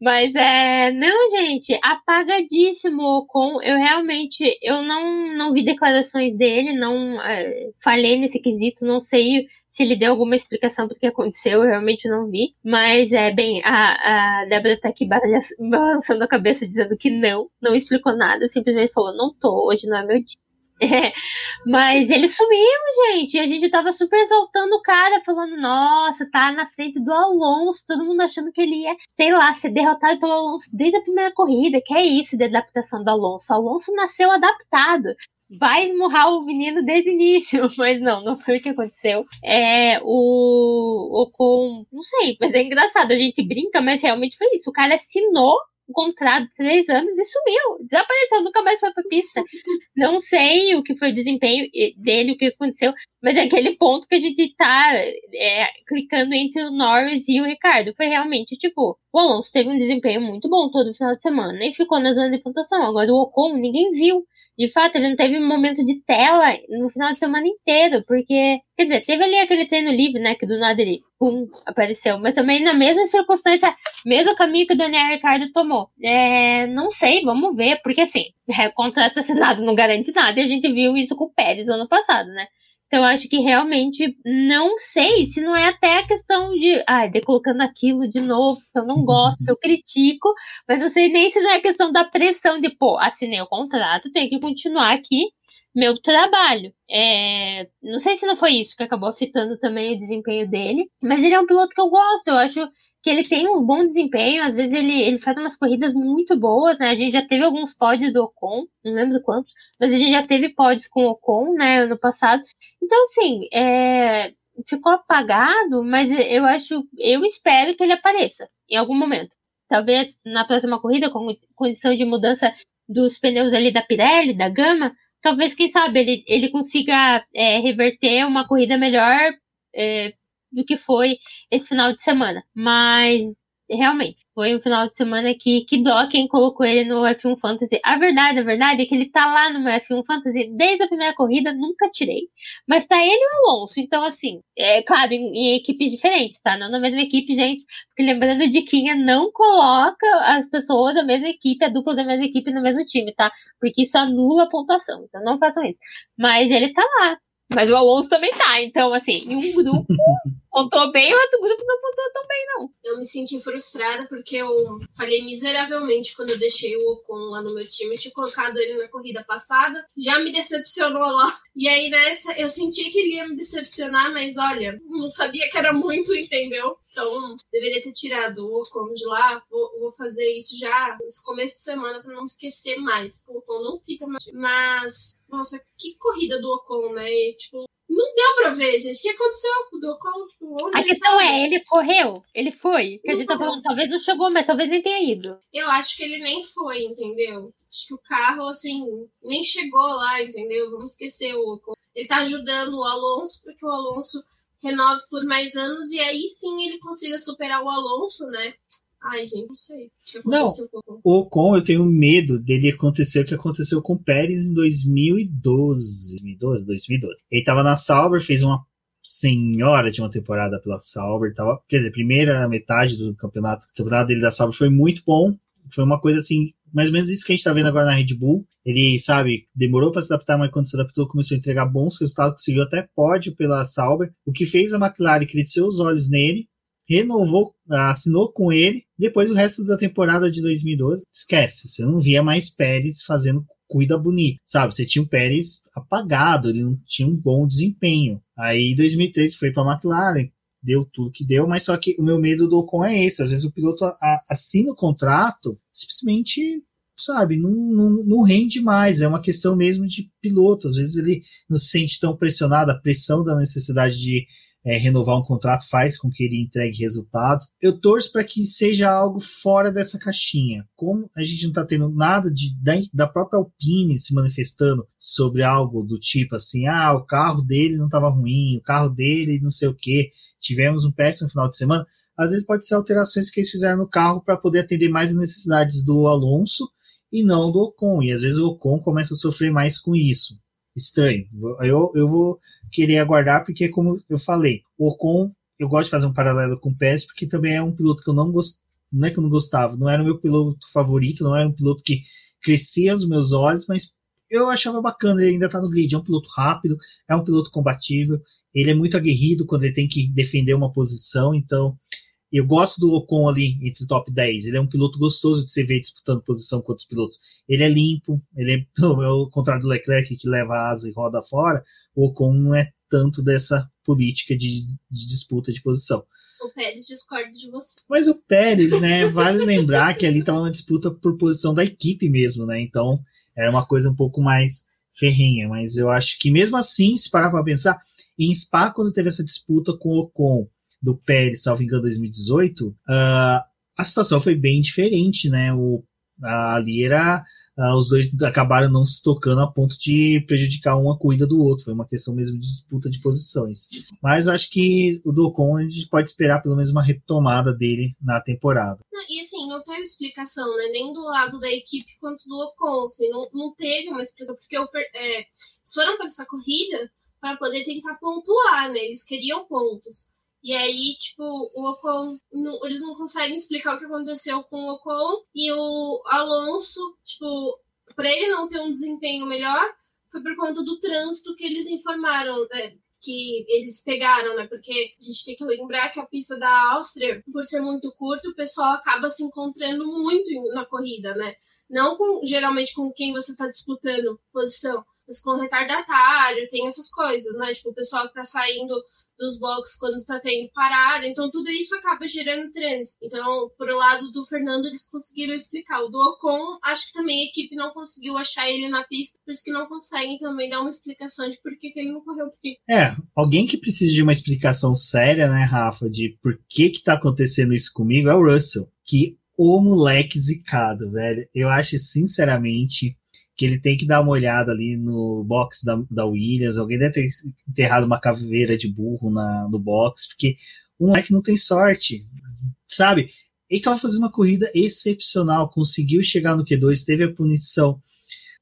Mas é. Não, gente, apagadíssimo o Ocon. Eu realmente eu não, não vi declarações dele, não é, falei nesse quesito, não sei se ele deu alguma explicação do que aconteceu, eu realmente não vi. Mas é bem, a, a Débora tá aqui balançando a cabeça dizendo que não, não explicou nada, simplesmente falou, não tô, hoje não é meu dia. É, mas ele sumiu, gente. E a gente tava super exaltando o cara, falando, nossa, tá na frente do Alonso, todo mundo achando que ele ia, sei lá, ser derrotado pelo Alonso desde a primeira corrida. Que é isso de adaptação do Alonso. O Alonso nasceu adaptado. Vai esmurrar o menino desde o início, mas não, não foi o que aconteceu. É o Ocon, não sei, mas é engraçado, a gente brinca, mas realmente foi isso. O cara assinou contrato de três anos e sumiu, desapareceu, nunca mais foi pra pista. Não sei o que foi o desempenho dele, o que aconteceu, mas é aquele ponto que a gente tá é, clicando entre o Norris e o Ricardo. Foi realmente, tipo, o Alonso teve um desempenho muito bom todo final de semana, nem ficou na zona de pontuação. Agora o Ocon, ninguém viu de fato, ele não teve um momento de tela no final de semana inteiro, porque, quer dizer, teve ali aquele treino livre, né, que do nada ele, pum, apareceu, mas também na mesma circunstância, mesmo caminho que o Daniel Ricardo tomou. É, não sei, vamos ver, porque assim, é, contrato assinado não garante nada, e a gente viu isso com o Pérez ano passado, né? Então, acho que realmente não sei se não é até a questão de, ah, de colocando aquilo de novo, eu não gosto, eu critico, mas não sei nem se não é a questão da pressão de, pô, assinei o contrato, tenho que continuar aqui meu trabalho. É, não sei se não foi isso que acabou afetando também o desempenho dele, mas ele é um piloto que eu gosto, eu acho que ele tem um bom desempenho, às vezes ele, ele faz umas corridas muito boas, né? A gente já teve alguns pódios do Ocon, não lembro quantos, mas a gente já teve pódios com o Ocon, né, ano passado. Então, assim, é, ficou apagado, mas eu acho, eu espero que ele apareça em algum momento. Talvez na próxima corrida, com condição de mudança dos pneus ali da Pirelli, da Gama, talvez, quem sabe, ele, ele consiga é, reverter uma corrida melhor é, do que foi esse final de semana. Mas realmente, foi um final de semana que, que dó quem colocou ele no F1 Fantasy. A verdade, a verdade é que ele tá lá no meu F1 Fantasy desde a primeira corrida, nunca tirei. Mas tá ele e o Alonso. Então, assim, é claro, em, em equipes diferentes, tá? Não na mesma equipe, gente. Porque lembrando, de Quinha não coloca as pessoas da mesma equipe, a dupla da mesma equipe no mesmo time, tá? Porque isso anula a pontuação. Então não façam isso. Mas ele tá lá. Mas o Alonso também tá. Então, assim, em um grupo pontou bem, o outro grupo não pontuou tão bem, não.
Eu me senti frustrada porque eu falhei miseravelmente quando eu deixei o Ocon lá no meu time. Eu tinha colocado ele na corrida passada. Já me decepcionou lá. E aí nessa, eu senti que ele ia me decepcionar, mas olha, não sabia que era muito, entendeu? Então, deveria ter tirado o Ocon de lá. Vou, vou fazer isso já nesse começo de semana para não esquecer mais. O Ocon não fica mais. Mas, nossa, que corrida do Ocon, né? E, tipo, não deu pra ver, gente. O que aconteceu com o Ocon? Tipo,
a questão tá? é, ele correu? Ele foi? Que a gente tá falando, talvez não chegou, mas talvez nem tenha ido.
Eu acho que ele nem foi, entendeu? Acho que o carro, assim, nem chegou lá, entendeu? Vamos esquecer o Ocon. Ele tá ajudando o Alonso, porque o Alonso renove por mais anos e aí sim ele consiga superar o Alonso, né? Ai, gente, não sei.
Não, o Ocon, eu tenho medo dele acontecer o que aconteceu com o Pérez em 2012. 2012, 2012. Ele tava na Sauber, fez uma senhora de uma temporada pela Sauber. Tava, quer dizer, primeira metade do campeonato, o campeonato dele da Sauber foi muito bom. Foi uma coisa assim, mais ou menos isso que a gente tá vendo agora na Red Bull. Ele, sabe, demorou para se adaptar, mas quando se adaptou, começou a entregar bons resultados, conseguiu até pódio pela Sauber, o que fez a McLaren crescer os olhos nele, renovou, assinou com ele. Depois, o resto da temporada de 2012, esquece, você não via mais Pérez fazendo cuida bonito, sabe? Você tinha o Pérez apagado, ele não tinha um bom desempenho. Aí, em 2013, foi para a McLaren, deu tudo que deu, mas só que o meu medo do Ocon é esse. Às vezes o piloto assina o contrato, simplesmente, sabe, não, não, não, rende mais. É uma questão mesmo de piloto. Às vezes ele não se sente tão pressionado, a pressão da necessidade de é, renovar um contrato faz com que ele entregue resultados. Eu torço para que seja algo fora dessa caixinha. Como a gente não está tendo nada de, da, da, própria Alpine se manifestando sobre algo do tipo assim: ah, o carro dele não estava ruim, o carro dele não sei o que, tivemos um péssimo final de semana. Às vezes pode ser alterações que eles fizeram no carro para poder atender mais as necessidades do Alonso e não do Ocon. E às vezes o Ocon começa a sofrer mais com isso. Estranho. Eu, eu vou querer aguardar, porque, como eu falei, o Ocon, eu gosto de fazer um paralelo com o Pérez, porque também é um piloto que eu não gosto. Não é que eu não gostava, não era o meu piloto favorito, não era um piloto que crescia aos meus olhos, mas eu achava bacana, ele ainda tá no grid, é um piloto rápido, é um piloto combatível, ele é muito aguerrido quando ele tem que defender uma posição, então eu gosto do Ocon ali entre o top 10. Ele é um piloto gostoso de se ver disputando posição com outros pilotos. Ele é limpo, ele é, ao contrário do Leclerc que leva a asa e roda fora, o Ocon não é tanto dessa política de, de disputa de posição.
O Pérez discorda de você.
Mas o Pérez, né, vale lembrar que ali estava uma disputa por posição da equipe mesmo, né? Então era uma coisa um pouco mais ferrenha, mas eu acho que mesmo assim, se parar para pensar, em Spa, quando teve essa disputa com o Ocon do Pérez, salvo engano, 2018, uh, a situação foi bem diferente, né? O, ali era. Uh, os dois acabaram não se tocando a ponto de prejudicar uma corrida do outro. Foi uma questão mesmo de disputa de posições. Mas acho que o do Ocon a gente pode esperar pelo menos uma retomada dele na temporada.
Não, e assim, não teve explicação, né? Nem do lado da equipe quanto do Ocon. Assim, não, não teve uma explicação. Porque é, eles foram para essa corrida para poder tentar pontuar, né? Eles queriam pontos. E aí, tipo, o Ocon, não, eles não conseguem explicar o que aconteceu com o Ocon. E o Alonso, tipo, para ele não ter um desempenho melhor, foi por conta do trânsito que eles informaram, né, que eles pegaram, né? Porque a gente tem que lembrar que a pista da Áustria, por ser muito curta, o pessoal acaba se encontrando muito na corrida, né? Não com, geralmente com quem você está disputando posição, mas com retardatário, tem essas coisas, né? Tipo, o pessoal que tá saindo dos boxes quando está tendo parada. Então, tudo isso acaba gerando trânsito. Então, por o lado do Fernando, eles conseguiram explicar. O do Ocon, acho que também a equipe não conseguiu achar ele na pista, por isso que não conseguem também dar uma explicação de por que, que ele não correu bem.
É, alguém que precisa de uma explicação séria, né, Rafa, de por que que tá acontecendo isso comigo é o Russell. Que o moleque zicado, velho. Eu acho, sinceramente, que ele tem que dar uma olhada ali no box da, da Williams. Alguém deve ter enterrado uma caveira de burro na, no box, porque o moleque não tem sorte, sabe? Ele estava fazendo uma corrida excepcional, conseguiu chegar no Q2, teve a punição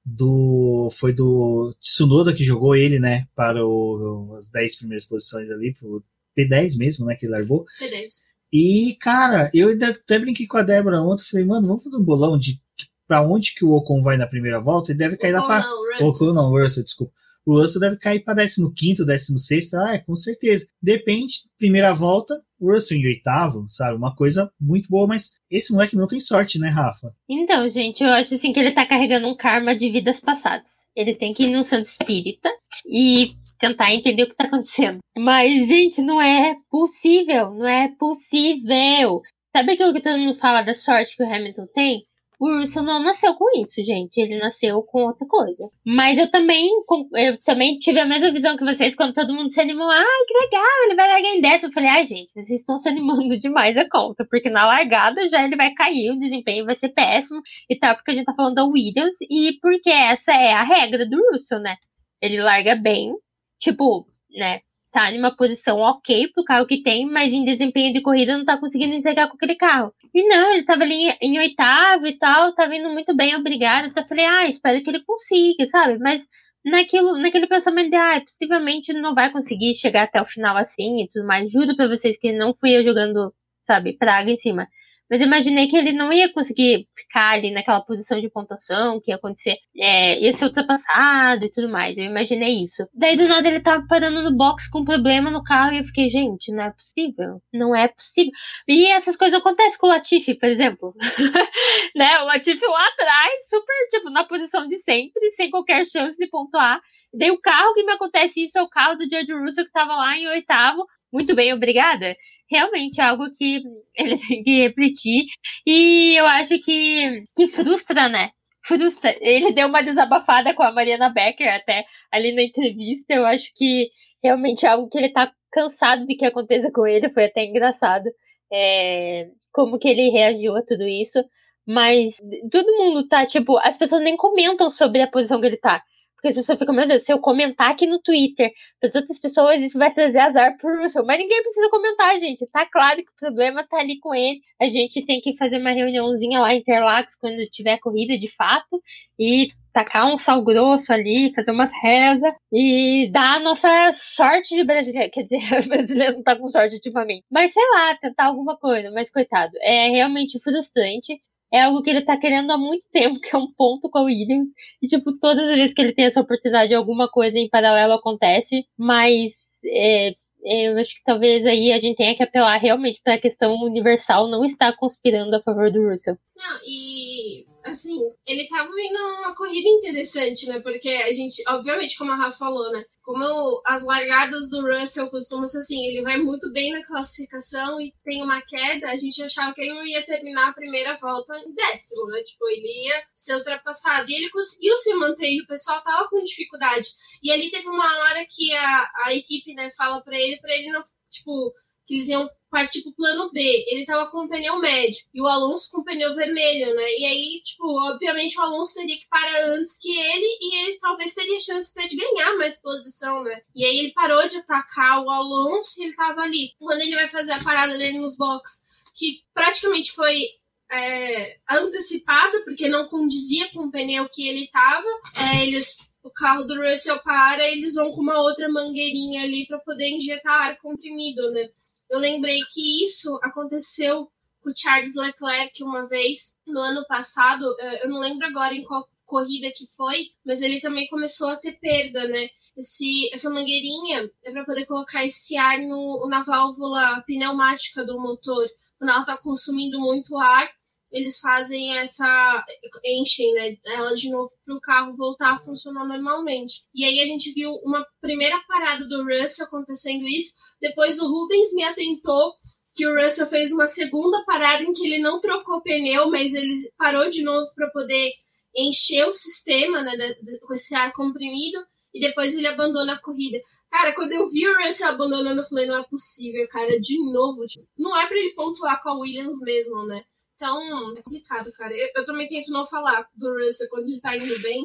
do. Foi do Tsunoda que jogou ele, né? Para o, as 10 primeiras posições ali, pro P10 mesmo, né? Que ele largou.
P10.
E, cara, eu ainda até brinquei com a Débora ontem, falei, mano, vamos fazer um bolão de para onde que o Ocon vai na primeira volta, ele deve cair lá para. Ocon não, Russell, desculpa. O Russell deve cair para 15, 16. Ah, é, com certeza. Depende, primeira volta, o Russell em oitavo, sabe? Uma coisa muito boa, mas esse moleque não tem sorte, né, Rafa?
Então, gente, eu acho assim que ele tá carregando um karma de vidas passadas. Ele tem que ir no santo espírita e tentar entender o que tá acontecendo. Mas, gente, não é possível, não é possível. Sabe aquilo que todo mundo fala da sorte que o Hamilton tem? O Russell não nasceu com isso, gente. Ele nasceu com outra coisa. Mas eu também, eu também tive a mesma visão que vocês quando todo mundo se animou. Ai, que legal, ele vai largar em décimo. Eu falei, ai, gente, vocês estão se animando demais a conta. Porque na largada já ele vai cair, o desempenho vai ser péssimo e tal. Porque a gente tá falando da Williams e porque essa é a regra do Russell, né? Ele larga bem, tipo, né? Tá em uma posição ok pro carro que tem, mas em desempenho de corrida não tá conseguindo entregar com aquele carro. E não, ele tava ali em oitavo e tal, tava indo muito bem, obrigado. Então eu falei, ah, espero que ele consiga, sabe? Mas naquilo, naquele pensamento de, ah, possivelmente não vai conseguir chegar até o final assim e tudo mais. Juro pra vocês que não fui eu jogando, sabe, praga em cima. Mas imaginei que ele não ia conseguir ficar ali naquela posição de pontuação, que ia acontecer, é, ia ser ultrapassado e tudo mais. Eu imaginei isso. Daí do nada ele tava parando no box com um problema no carro e eu fiquei, gente, não é possível. Não é possível. E essas coisas acontecem com o Latifi, por exemplo. né? O Latifi lá atrás, super, tipo, na posição de sempre, sem qualquer chance de pontuar. Daí o carro que me acontece isso é o carro do George Russell que tava lá em oitavo. Muito bem, obrigada realmente é algo que ele tem que refletir. E eu acho que, que frustra, né? Frustra. Ele deu uma desabafada com a Mariana Becker até ali na entrevista. Eu acho que realmente é algo que ele tá cansado de que aconteça com ele, foi até engraçado é, como que ele reagiu a tudo isso. Mas todo mundo tá, tipo, as pessoas nem comentam sobre a posição que ele tá. Porque as pessoas ficam, meu Deus, se eu comentar aqui no Twitter para as outras pessoas, isso vai trazer azar pro Russell. Mas ninguém precisa comentar, gente. Tá claro que o problema tá ali com ele. A gente tem que fazer uma reuniãozinha lá em Interlagos quando tiver corrida de fato. E tacar um sal grosso ali, fazer umas rezas e dar a nossa sorte de brasileiro. Quer dizer, o brasileiro não tá com sorte ultimamente. Mas sei lá, tentar alguma coisa. Mas coitado, é realmente frustrante é algo que ele tá querendo há muito tempo, que é um ponto com a Williams. E, tipo, todas as vezes que ele tem essa oportunidade, alguma coisa em paralelo acontece. Mas é, é eu acho que talvez aí a gente tenha que apelar realmente para a questão universal não estar conspirando a favor do Russell.
Não, e assim, ele tava vindo uma corrida interessante, né? Porque a gente, obviamente, como a Rafa falou, né? Como as largadas do Russell costumam ser assim, ele vai muito bem na classificação e tem uma queda, a gente achava que ele ia terminar a primeira volta em décimo, né? Tipo, ele ia ser ultrapassado. E ele conseguiu se manter e o pessoal tava com dificuldade. E ali teve uma hora que a, a equipe, né, fala para ele, para ele não, tipo, que eles iam partir pro plano B. Ele tava com pneu médio e o Alonso com pneu vermelho, né? E aí, tipo, obviamente o Alonso teria que parar antes que ele e ele talvez teria chance até de ganhar mais posição, né? E aí ele parou de atacar o Alonso e ele tava ali. Quando ele vai fazer a parada dele nos boxes, que praticamente foi é, antecipada, porque não condizia com o pneu que ele tava, é, eles o carro do Russell para, eles vão com uma outra mangueirinha ali para poder injetar ar comprimido, né? Eu lembrei que isso aconteceu com o Charles Leclerc uma vez no ano passado. Eh, eu não lembro agora em qual corrida que foi, mas ele também começou a ter perda, né? Esse, essa mangueirinha é para poder colocar esse ar no, na válvula pneumática do motor. Quando ela está consumindo muito ar, eles fazem essa. enchem, né? Ela de novo para o carro voltar a funcionar normalmente. E aí a gente viu uma primeira parada do Russell acontecendo isso. Depois o Rubens me atentou que o Russell fez uma segunda parada em que ele não trocou pneu, mas ele parou de novo para poder encher o sistema né, com esse ar comprimido e depois ele abandona a corrida. Cara, quando eu vi o Russell abandonando, eu falei, não é possível, cara, de novo. Tipo, não é para ele pontuar com a Williams mesmo, né? Então, é complicado, cara. Eu, eu, também tento não falar do Russell quando ele tá indo bem,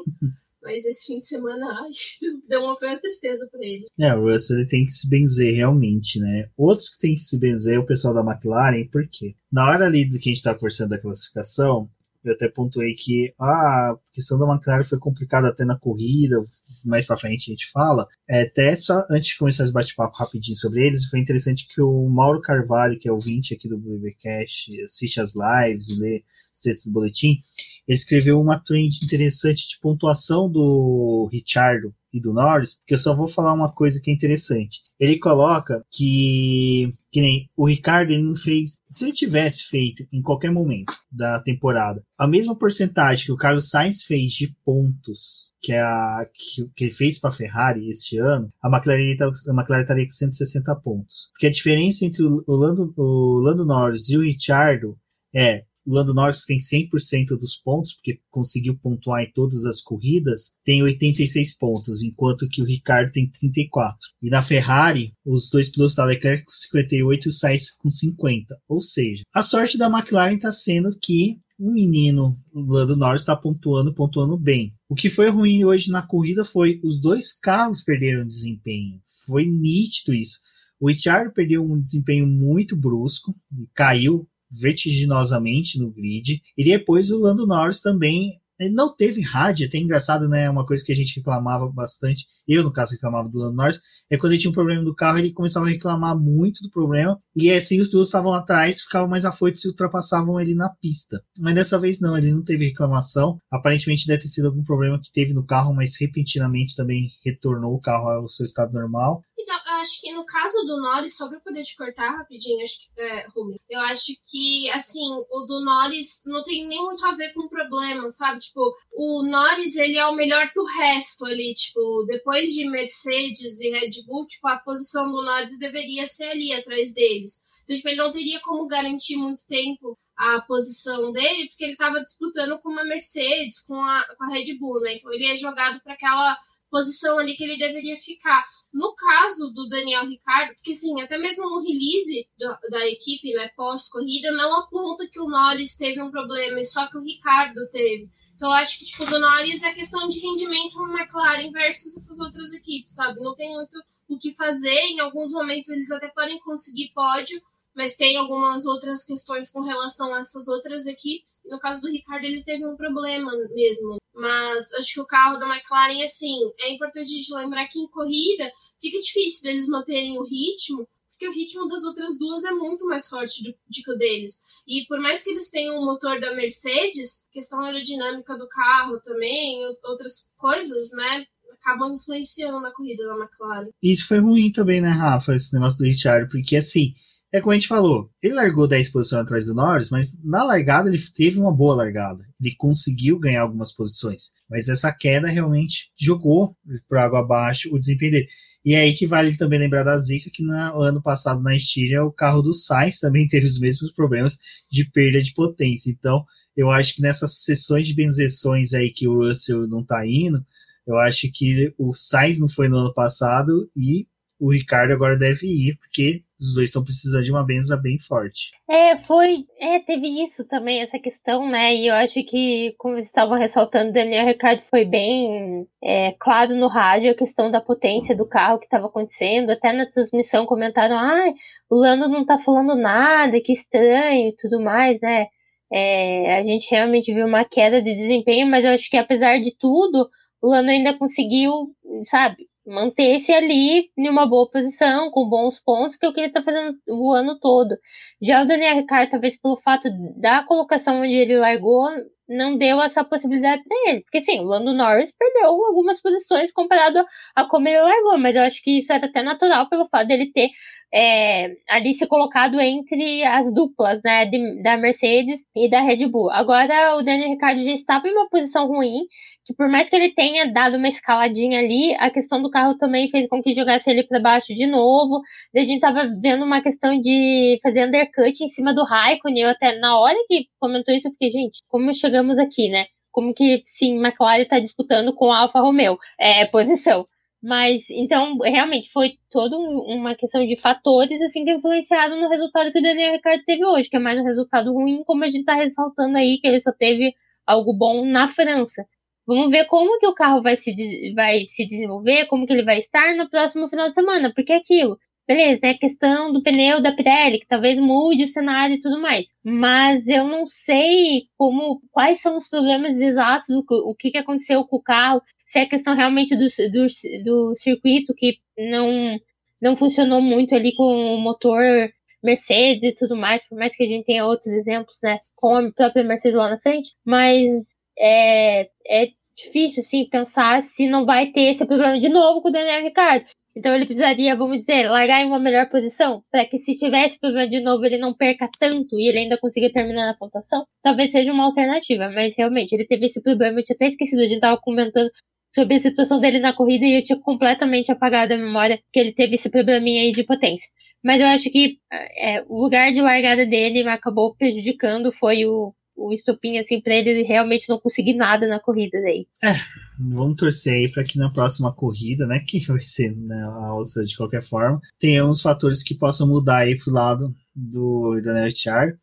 mas esse fim de semana, ai, deu uma feia tristeza pra ele.
É, o Russell ele tem que se benzer realmente, né? Outros que tem que se benzer é o pessoal da McLaren, por quê? Na hora ali do que a gente tá conversando da classificação, eu até pontuei que ah, a questão da McLaren foi complicada até na corrida, mais para frente a gente fala. É, até só antes de começar esse bate-papo rapidinho sobre eles, foi interessante que o Mauro Carvalho, que é o 20 aqui do BBcast, assiste as lives e lê os textos do boletim, ele escreveu uma trend interessante de pontuação do Richardo e do Norris, que eu só vou falar uma coisa que é interessante. Ele coloca que, que nem o Ricardo ele não fez, se ele tivesse feito em qualquer momento da temporada a mesma porcentagem que o Carlos Sainz fez de pontos que, a, que, que ele fez para a Ferrari este ano, a McLaren, a McLaren estaria com 160 pontos. Porque a diferença entre o Lando, o Lando Norris e o Richardo é o Lando Norris tem 100% dos pontos, porque conseguiu pontuar em todas as corridas, tem 86 pontos, enquanto que o Ricardo tem 34. E na Ferrari, os dois pilotos da Leclerc com 58 e o Sainz com 50. Ou seja, a sorte da McLaren está sendo que o menino o Lando Norris está pontuando, pontuando bem. O que foi ruim hoje na corrida foi os dois carros perderam desempenho. Foi nítido isso. O Richard perdeu um desempenho muito brusco, caiu vertiginosamente no grid. E depois o Lando Norris também não teve rádio, até engraçado, né? Uma coisa que a gente reclamava bastante, eu no caso reclamava do Lando Norris, é quando ele tinha um problema do carro, ele começava a reclamar muito do problema, e assim os dois estavam atrás, ficavam mais afoitos e ultrapassavam ele na pista. Mas dessa vez não, ele não teve reclamação, aparentemente deve ter sido algum problema que teve no carro, mas repentinamente também retornou o carro ao seu estado normal.
Então, eu acho que no caso do Norris, só pra poder te cortar rapidinho, acho que, é, Rumi, eu acho que, assim, o do Norris não tem nem muito a ver com o problema, sabe? Tipo, o Norris, ele é o melhor do resto ali, tipo, depois de Mercedes e Red Bull, tipo, a posição do Norris deveria ser ali, atrás deles. Então, tipo, ele não teria como garantir muito tempo a posição dele, porque ele estava disputando com uma Mercedes, com a, com a Red Bull, né? Então ele é jogado para aquela posição ali que ele deveria ficar. No caso do Daniel Ricardo, porque assim, até mesmo no release da equipe, né, pós-corrida, não aponta que o Norris teve um problema, e só que o Ricardo teve. Então eu acho que, tipo, do Norris é questão de rendimento no McLaren versus essas outras equipes, sabe? Não tem muito o que fazer. Em alguns momentos eles até podem conseguir pódio, mas tem algumas outras questões com relação a essas outras equipes. No caso do Ricardo, ele teve um problema mesmo. Mas acho que o carro da McLaren, assim, é importante a gente lembrar que em corrida fica difícil deles manterem o ritmo, porque o ritmo das outras duas é muito mais forte do, do que o deles. E por mais que eles tenham o motor da Mercedes, questão aerodinâmica do carro também, outras coisas, né? Acabam influenciando na corrida da McLaren.
Isso foi ruim também, né, Rafa? Esse negócio do Richard, porque assim é como a gente falou, ele largou 10 posições atrás do Norris, mas na largada ele teve uma boa largada. Ele conseguiu ganhar algumas posições. Mas essa queda realmente jogou para água abaixo o desempenho dele. E é aí que vale também lembrar da Zika, que no ano passado na Estíria o carro do Sainz também teve os mesmos problemas de perda de potência. Então, eu acho que nessas sessões de benzeções aí que o Russell não está indo, eu acho que o Sainz não foi no ano passado e o Ricardo agora deve ir, porque os dois estão precisando de uma benza bem forte.
É, foi. É, teve isso também, essa questão, né? E eu acho que, como vocês estavam ressaltando, Daniel Ricardo foi bem é, claro no rádio a questão da potência do carro que estava acontecendo. Até na transmissão comentaram: ah, o Lando não tá falando nada, que estranho e tudo mais, né? É, a gente realmente viu uma queda de desempenho, mas eu acho que apesar de tudo, o Lando ainda conseguiu, sabe, manter-se ali em uma boa posição, com bons pontos, que é o que ele está fazendo o ano todo. Já o Daniel Ricciardo, talvez pelo fato da colocação onde ele largou, não deu essa possibilidade para ele. Porque sim, o Lando Norris perdeu algumas posições comparado a como ele largou, mas eu acho que isso era até natural pelo fato dele ter é, ali se colocado entre as duplas, né, de, da Mercedes e da Red Bull. Agora o Daniel Ricciardo já estava em uma posição ruim, que por mais que ele tenha dado uma escaladinha ali, a questão do carro também fez com que jogasse ele para baixo de novo. a gente tava vendo uma questão de fazer undercut em cima do Raikkonen. Eu até na hora que comentou isso, eu fiquei, gente, como chegamos aqui, né? Como que, sim, McLaren está disputando com a Alfa Romeo, é, posição. Mas, então, realmente, foi toda uma questão de fatores, assim, que influenciaram no resultado que o Daniel Ricciardo teve hoje, que é mais um resultado ruim, como a gente está ressaltando aí, que ele só teve algo bom na França. Vamos ver como que o carro vai se, vai se desenvolver, como que ele vai estar no próximo final de semana, porque é aquilo. Beleza, é a questão do pneu da Pirelli, que talvez mude o cenário e tudo mais. Mas eu não sei como, quais são os problemas exatos, o, o que, que aconteceu com o carro, se é questão realmente do, do, do circuito que não, não funcionou muito ali com o motor Mercedes e tudo mais, por mais que a gente tenha outros exemplos, né, com a própria Mercedes lá na frente. Mas é, é difícil, assim, pensar se não vai ter esse problema de novo com o Daniel Ricardo. Então ele precisaria, vamos dizer, largar em uma melhor posição, para que se tivesse problema de novo ele não perca tanto e ele ainda consiga terminar na pontuação, talvez seja uma alternativa. Mas realmente, ele teve esse problema, eu tinha até esquecido, a gente tava comentando sobre a situação dele na corrida e eu tinha completamente apagado a memória que ele teve esse probleminha aí de potência. Mas eu acho que é, o lugar de largada dele acabou prejudicando, foi o, o assim, pra ele realmente não conseguir nada na corrida daí.
É, vamos torcer aí para que na próxima corrida, né, que vai ser né, a Áustria de qualquer forma, tenhamos fatores que possam mudar aí pro lado do Daniel Char.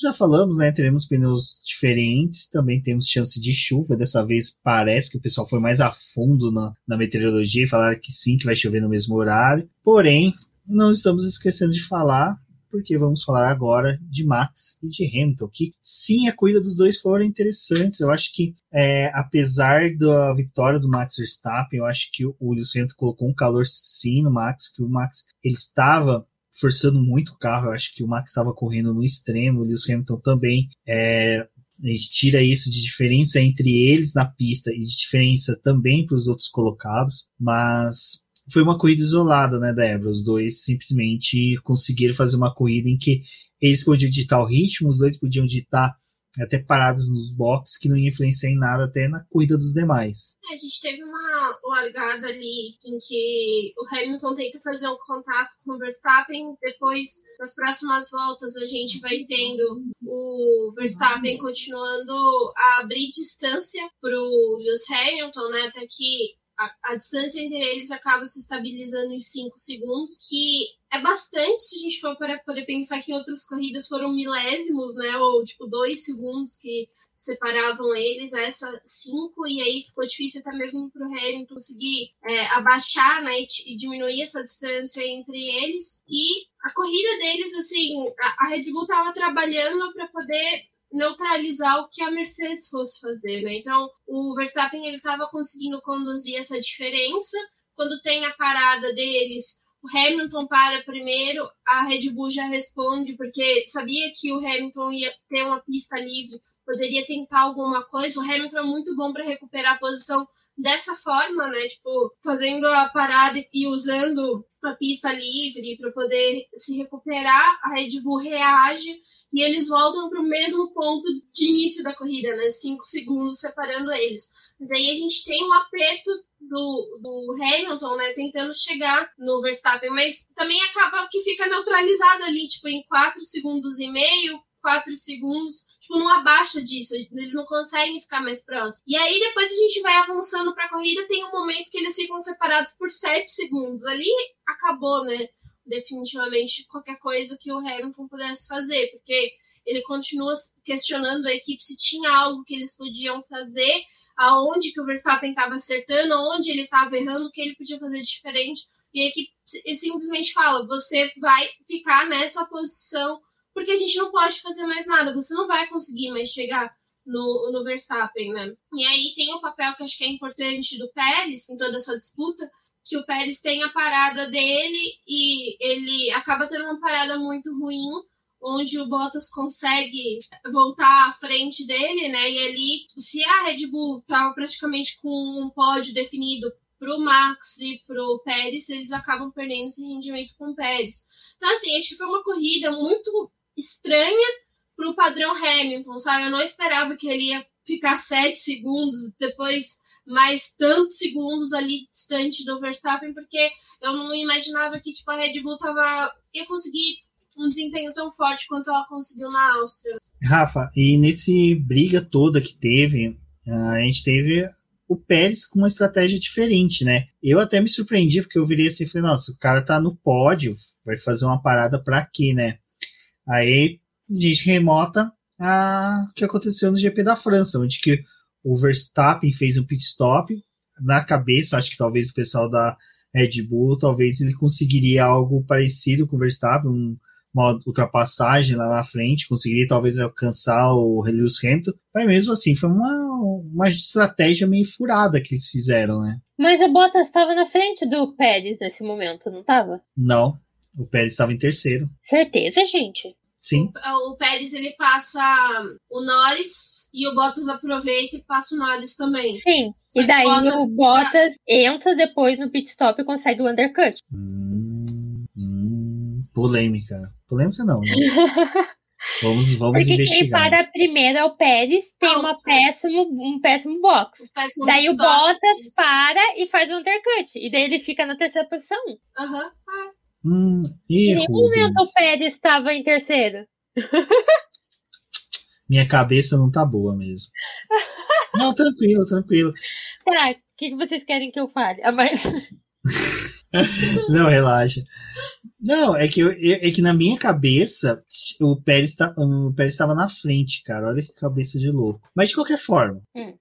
Já falamos, né, teremos pneus diferentes, também temos chance de chuva, dessa vez parece que o pessoal foi mais a fundo na, na meteorologia e falaram que sim, que vai chover no mesmo horário, porém, não estamos esquecendo de falar porque vamos falar agora de Max e de Hamilton, que sim, a corrida dos dois foram interessantes. Eu acho que, é, apesar da vitória do Max Verstappen, eu acho que o Lewis Hamilton colocou um calor sim no Max, que o Max ele estava forçando muito o carro. Eu acho que o Max estava correndo no extremo, o Lewis Hamilton também. É, a gente tira isso de diferença entre eles na pista e de diferença também para os outros colocados, mas foi uma corrida isolada, né, Débora? Os dois simplesmente conseguiram fazer uma corrida em que eles podiam ditar o ritmo, os dois podiam ditar até parados nos boxes, que não ia em nada até na corrida dos demais.
É, a gente teve uma largada ali em que o Hamilton que fazer um contato com o Verstappen, depois nas próximas voltas a gente vai tendo o Verstappen continuando a abrir distância para o Lewis Hamilton, né, até que a, a, distância entre eles acaba se estabilizando em 5 segundos, que é bastante se a gente for para poder pensar que em outras corridas foram milésimos, né? Ou tipo 2 segundos que separavam eles, essa 5, e aí ficou difícil até mesmo para o Hamilton conseguir é, abaixar né, e, diminuir essa distância entre eles. E a corrida deles, assim, a, a Red Bull estava trabalhando para poder neutralizar o que a Mercedes fosse fazer, né? Então, o Verstappen ele estava conseguindo conduzir essa diferença. Quando tem a parada deles, Hamilton para primeiro, a Red Bull já responde porque sabia que o Hamilton ia ter uma pista livre, poderia tentar alguma coisa. O Hamilton é muito bom para recuperar a posição dessa forma, né? Tipo, fazendo a parada e usando a pista livre para poder se recuperar. A Red Bull reage e eles voltam para o mesmo ponto de início da corrida, né? Cinco segundos separando eles. Mas aí a gente tem um aperto do, do Hamilton, né? Tentando chegar no Verstappen, mas também acaba que fica neutralizado ali, tipo, em quatro segundos e meio, 4 segundos, tipo, não abaixa disso, eles não conseguem ficar mais próximos. E aí depois a gente vai avançando para a corrida, tem um momento que eles ficam separados por 7 segundos. Ali acabou, né? definitivamente qualquer coisa que o Hamilton pudesse fazer, porque ele continua questionando a equipe se tinha algo que eles podiam fazer, aonde que o Verstappen estava acertando, aonde ele estava errando, o que ele podia fazer diferente. E a equipe simplesmente fala: você vai ficar nessa posição porque a gente não pode fazer mais nada, você não vai conseguir mais chegar no, no Verstappen, né? E aí tem o papel que acho que é importante do Pérez em toda essa disputa, que o Pérez tem a parada dele e ele acaba tendo uma parada muito ruim, onde o Bottas consegue voltar à frente dele, né? E ali, se a Red Bull estava praticamente com um pódio definido para o Max e para o Pérez, eles acabam perdendo esse rendimento com o Pérez. Então, assim, acho que foi uma corrida muito estranha para o padrão Hamilton, sabe? Eu não esperava que ele ia ficar sete segundos, depois mais tantos segundos ali distante do Verstappen, porque eu não imaginava que tipo, a Red Bull tava, ia conseguir um desempenho tão forte quanto ela conseguiu na Áustria.
Rafa, e nesse briga toda que teve, a gente teve o Pérez com uma estratégia diferente, né? Eu até me surpreendi, porque eu virei assim e falei, nossa, o cara tá no pódio, vai fazer uma parada pra quê, né? Aí a gente remota a que aconteceu no GP da França, onde que o Verstappen fez um pit stop na cabeça, acho que talvez o pessoal da Red Bull, talvez ele conseguiria algo parecido com o Verstappen, um, uma ultrapassagem lá na frente, conseguiria talvez alcançar o Lewis Hamilton, mas mesmo assim foi uma, uma estratégia meio furada que eles fizeram, né?
Mas o Bottas estava na frente do Pérez nesse momento, não estava?
Não, o Pérez estava em terceiro.
Certeza, gente.
Sim.
O, o Pérez ele passa o Norris e o Bottas aproveita e passa o Norris também.
Sim. Só e daí Bottas... o Bottas entra depois no pit stop e consegue o undercut.
Hum, hum, polêmica. Polêmica não, né? Vamos, vamos
Porque
investigar.
quem para primeiro é o Pérez, tem
Não,
uma péssimo, um péssimo box.
Um péssimo
daí o Bottas
isso.
para e faz o undercut. E daí ele fica na terceira posição.
Aham. Ah,
Hum,
Em nenhum momento o Pérez estava em terceiro.
minha cabeça não tá boa mesmo. Não, tranquilo, tranquilo.
Tá, o que, que vocês querem que eu fale? Ah, mas...
Não, relaxa. Não, é que, eu- é que na minha cabeça o Pérez tá- o Pérez estava na frente, cara. Olha que cabeça de louco. Mas de qualquer forma,
Hum.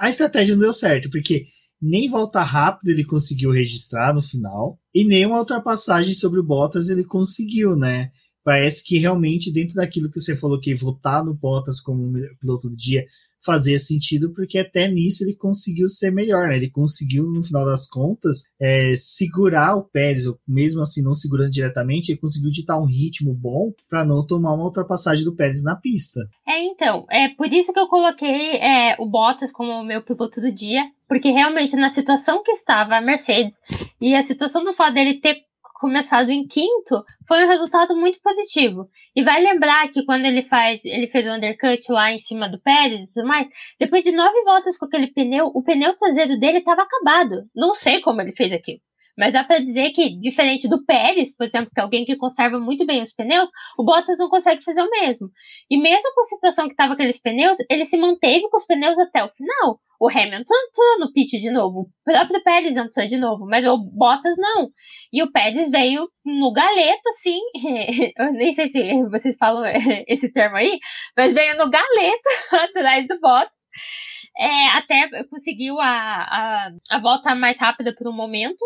a estratégia não deu certo, porque nem volta rápido ele conseguiu registrar no final, e nem uma ultrapassagem sobre o Bottas ele conseguiu, né? Parece que realmente, dentro daquilo que você falou, que votar no Bottas como piloto do dia fazia sentido, porque até nisso ele conseguiu ser melhor, né? Ele conseguiu, no final das contas, é, segurar o Pérez, mesmo assim não segurando diretamente, ele conseguiu ditar um ritmo bom para não tomar uma ultrapassagem do Pérez na pista.
É, então, é por isso que eu coloquei é, o Bottas como meu piloto do dia, porque realmente na situação que estava a Mercedes e a situação do fato dele ter começado em quinto foi um resultado muito positivo. E vai lembrar que quando ele faz, ele fez o undercut lá em cima do Pérez e tudo mais, depois de nove voltas com aquele pneu, o pneu traseiro dele estava acabado. Não sei como ele fez aquilo. Mas dá para dizer que, diferente do Pérez, por exemplo, que é alguém que conserva muito bem os pneus, o Bottas não consegue fazer o mesmo. E mesmo com a situação que estava aqueles pneus, ele se manteve com os pneus até o final. O Hamilton entrou no pit de novo, o próprio Pérez entrou de novo, mas o Bottas não. E o Pérez veio no galeto, assim, eu nem sei se vocês falam esse termo aí, mas veio no galeto atrás do Bottas. É, até conseguiu a, a, a volta mais rápida por um momento.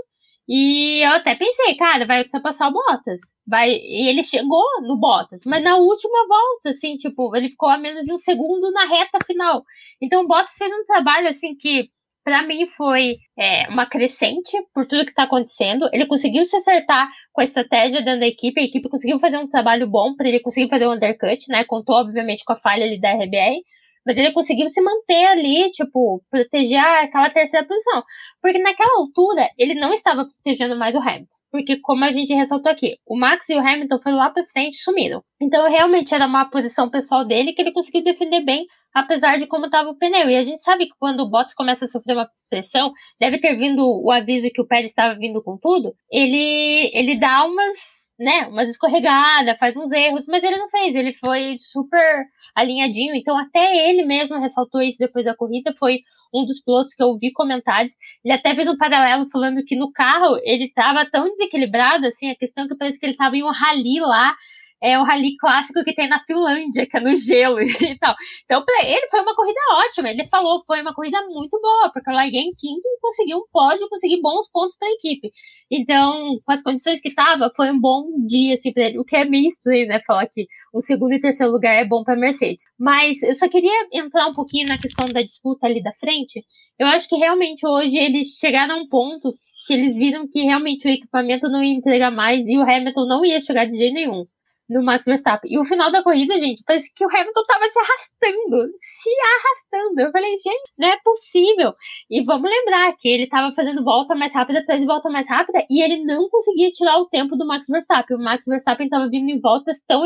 E eu até pensei, cara, vai ultrapassar o Bottas. Vai... E ele chegou no Bottas, mas na última volta, assim, tipo, ele ficou a menos de um segundo na reta final. Então o Bottas fez um trabalho, assim, que para mim foi é, uma crescente por tudo que está acontecendo. Ele conseguiu se acertar com a estratégia dentro da equipe, a equipe conseguiu fazer um trabalho bom para ele conseguir fazer um undercut, né? Contou, obviamente, com a falha ali da RBR mas ele conseguiu se manter ali, tipo, proteger aquela terceira posição. Porque naquela altura, ele não estava protegendo mais o Hamilton. Porque, como a gente ressaltou aqui, o Max e o Hamilton foram lá para frente e sumiram. Então, realmente era uma posição pessoal dele que ele conseguiu defender bem, apesar de como estava o pneu. E a gente sabe que quando o Bottas começa a sofrer uma pressão, deve ter vindo o aviso que o Pérez estava vindo com tudo, ele, ele dá umas, né, umas escorregadas, faz uns erros, mas ele não fez. Ele foi super alinhadinho. Então, até ele mesmo ressaltou isso depois da corrida. Foi um dos pilotos que eu vi comentários. Ele até fez um paralelo falando que no carro ele estava tão desequilibrado, assim, a questão é que parece que ele estava em um rally lá é o rally clássico que tem na Finlândia, que é no gelo e tal. Então, para ele foi uma corrida ótima. Ele falou, foi uma corrida muito boa, porque eu larguei em quinto e consegui um pódio, consegui bons pontos para a equipe. Então, com as condições que tava, foi um bom dia, assim, pra ele. O que é meio estranho, né? Falar que o segundo e terceiro lugar é bom para Mercedes. Mas eu só queria entrar um pouquinho na questão da disputa ali da frente. Eu acho que realmente hoje eles chegaram a um ponto que eles viram que realmente o equipamento não ia entregar mais e o Hamilton não ia chegar de jeito nenhum no Max Verstappen. E o final da corrida, gente, parece que o Hamilton tava se arrastando, se arrastando. Eu falei, gente, não é possível. E vamos lembrar que ele tava fazendo volta mais rápida atrás de volta mais rápida e ele não conseguia tirar o tempo do Max Verstappen. O Max Verstappen tava vindo em voltas tão,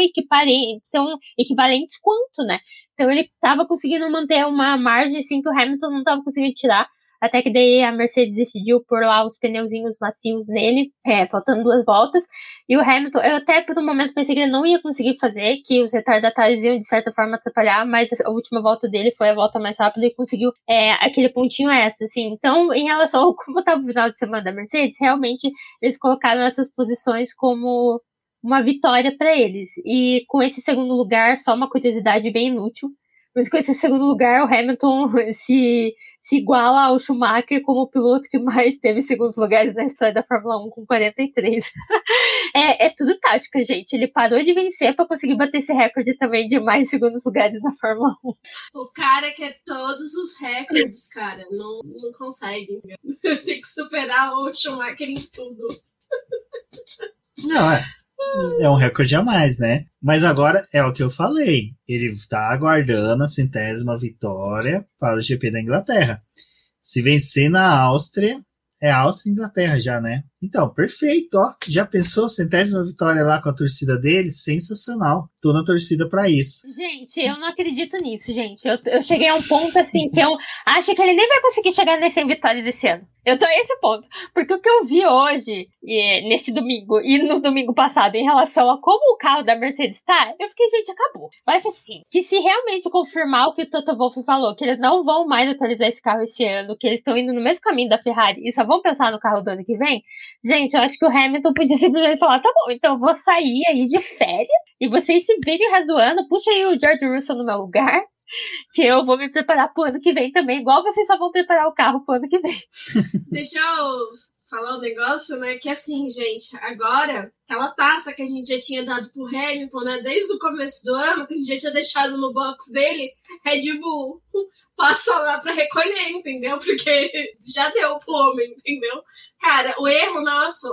tão equivalentes quanto, né? Então ele tava conseguindo manter uma margem assim que o Hamilton não tava conseguindo tirar. Até que daí a Mercedes decidiu pôr lá os pneuzinhos macios nele, é, faltando duas voltas. E o Hamilton, eu até por um momento pensei que ele não ia conseguir fazer, que os retardatários iam de certa forma atrapalhar, mas a última volta dele foi a volta mais rápida e conseguiu é, aquele pontinho essa, assim. Então, em relação ao como estava o final de semana da Mercedes, realmente eles colocaram essas posições como uma vitória para eles. E com esse segundo lugar, só uma curiosidade bem inútil. Mas com esse segundo lugar, o Hamilton se, se iguala ao Schumacher como o piloto que mais teve segundos lugares na história da Fórmula 1 com 43. é, é tudo tática, gente. Ele parou de vencer para conseguir bater esse recorde também de mais segundos lugares na Fórmula 1.
O cara quer todos os recordes, cara. Não, não consegue. Tem que superar o Schumacher em tudo.
Não, é é um recorde a mais, né? Mas agora é o que eu falei. Ele está aguardando a centésima vitória para o GP da Inglaterra. Se vencer na Áustria, é Áustria e Inglaterra já, né? Então, perfeito, ó. Já pensou centésima vitória lá com a torcida dele? Sensacional. Tô na torcida para isso.
Gente, eu não acredito nisso, gente. Eu, eu cheguei a um ponto assim que eu acho que ele nem vai conseguir chegar nessa vitória desse ano. Eu tô a esse ponto. Porque o que eu vi hoje, e, nesse domingo e no domingo passado, em relação a como o carro da Mercedes tá, eu fiquei, gente, acabou. Eu acho assim, que se realmente confirmar o que o Toto Wolff falou, que eles não vão mais atualizar esse carro esse ano, que eles estão indo no mesmo caminho da Ferrari e só vão pensar no carro do ano que vem, Gente, eu acho que o Hamilton podia simplesmente falar: tá bom, então eu vou sair aí de férias e vocês se virem o resto do ano, puxa aí o George Russell no meu lugar, que eu vou me preparar pro ano que vem também, igual vocês só vão preparar o carro pro ano que vem.
Deixa eu falar um negócio, né? Que assim, gente, agora, aquela taça que a gente já tinha dado pro Hamilton, né? Desde o começo do ano, que a gente já tinha deixado no box dele, Red Bull passa lá para recolher, entendeu? Porque já deu pro homem, entendeu? Cara, o erro nosso,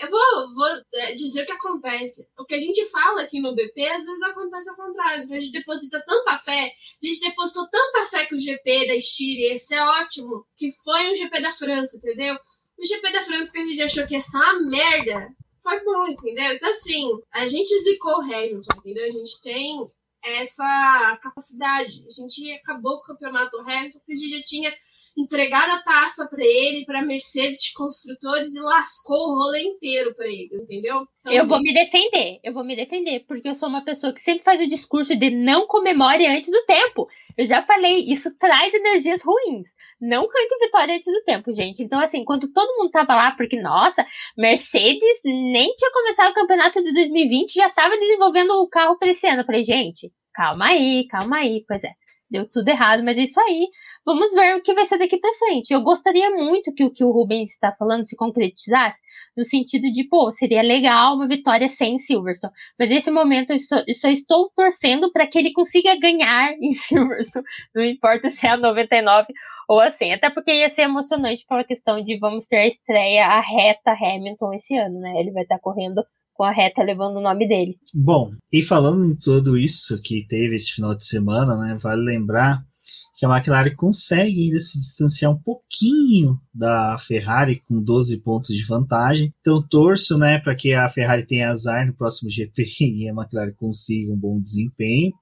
eu vou, vou é, dizer o que acontece. O que a gente fala aqui no BP, às vezes acontece ao contrário. A gente deposita tanta fé, a gente depositou tanta fé que o GP da Estíria ia ser ótimo, que foi um GP da França, entendeu? O GP da França que a gente achou que ia ser uma merda, foi bom, entendeu? Então, assim, a gente zicou o Hamilton, entendeu? A gente tem essa capacidade. A gente acabou com o campeonato Hamilton, porque a gente já tinha entregaram a taça para ele, para Mercedes de construtores e lascou o rolê inteiro para ele, entendeu?
Então, eu vou me defender, eu vou me defender, porque eu sou uma pessoa que sempre faz o discurso de não comemore antes do tempo. Eu já falei, isso traz energias ruins. Não cante vitória antes do tempo, gente. Então, assim, enquanto todo mundo tava lá, porque, nossa, Mercedes nem tinha começado o campeonato de 2020, já tava desenvolvendo o carro para. Eu falei, gente, calma aí, calma aí. Pois é, deu tudo errado, mas é isso aí. Vamos ver o que vai ser daqui para frente. Eu gostaria muito que o que o Rubens está falando se concretizasse, no sentido de, pô, seria legal uma vitória sem Silverstone. Mas nesse momento eu só, eu só estou torcendo para que ele consiga ganhar em Silverstone. Não importa se é a 99 ou assim. Até porque ia ser emocionante pela questão de vamos ter a estreia, a reta Hamilton esse ano, né? Ele vai estar correndo com a reta levando o nome dele.
Bom, e falando em tudo isso que teve esse final de semana, né? Vale lembrar que a McLaren consegue ainda se distanciar um pouquinho da Ferrari com 12 pontos de vantagem. Então torço, né, para que a Ferrari tenha azar no próximo GP e a McLaren consiga um bom desempenho.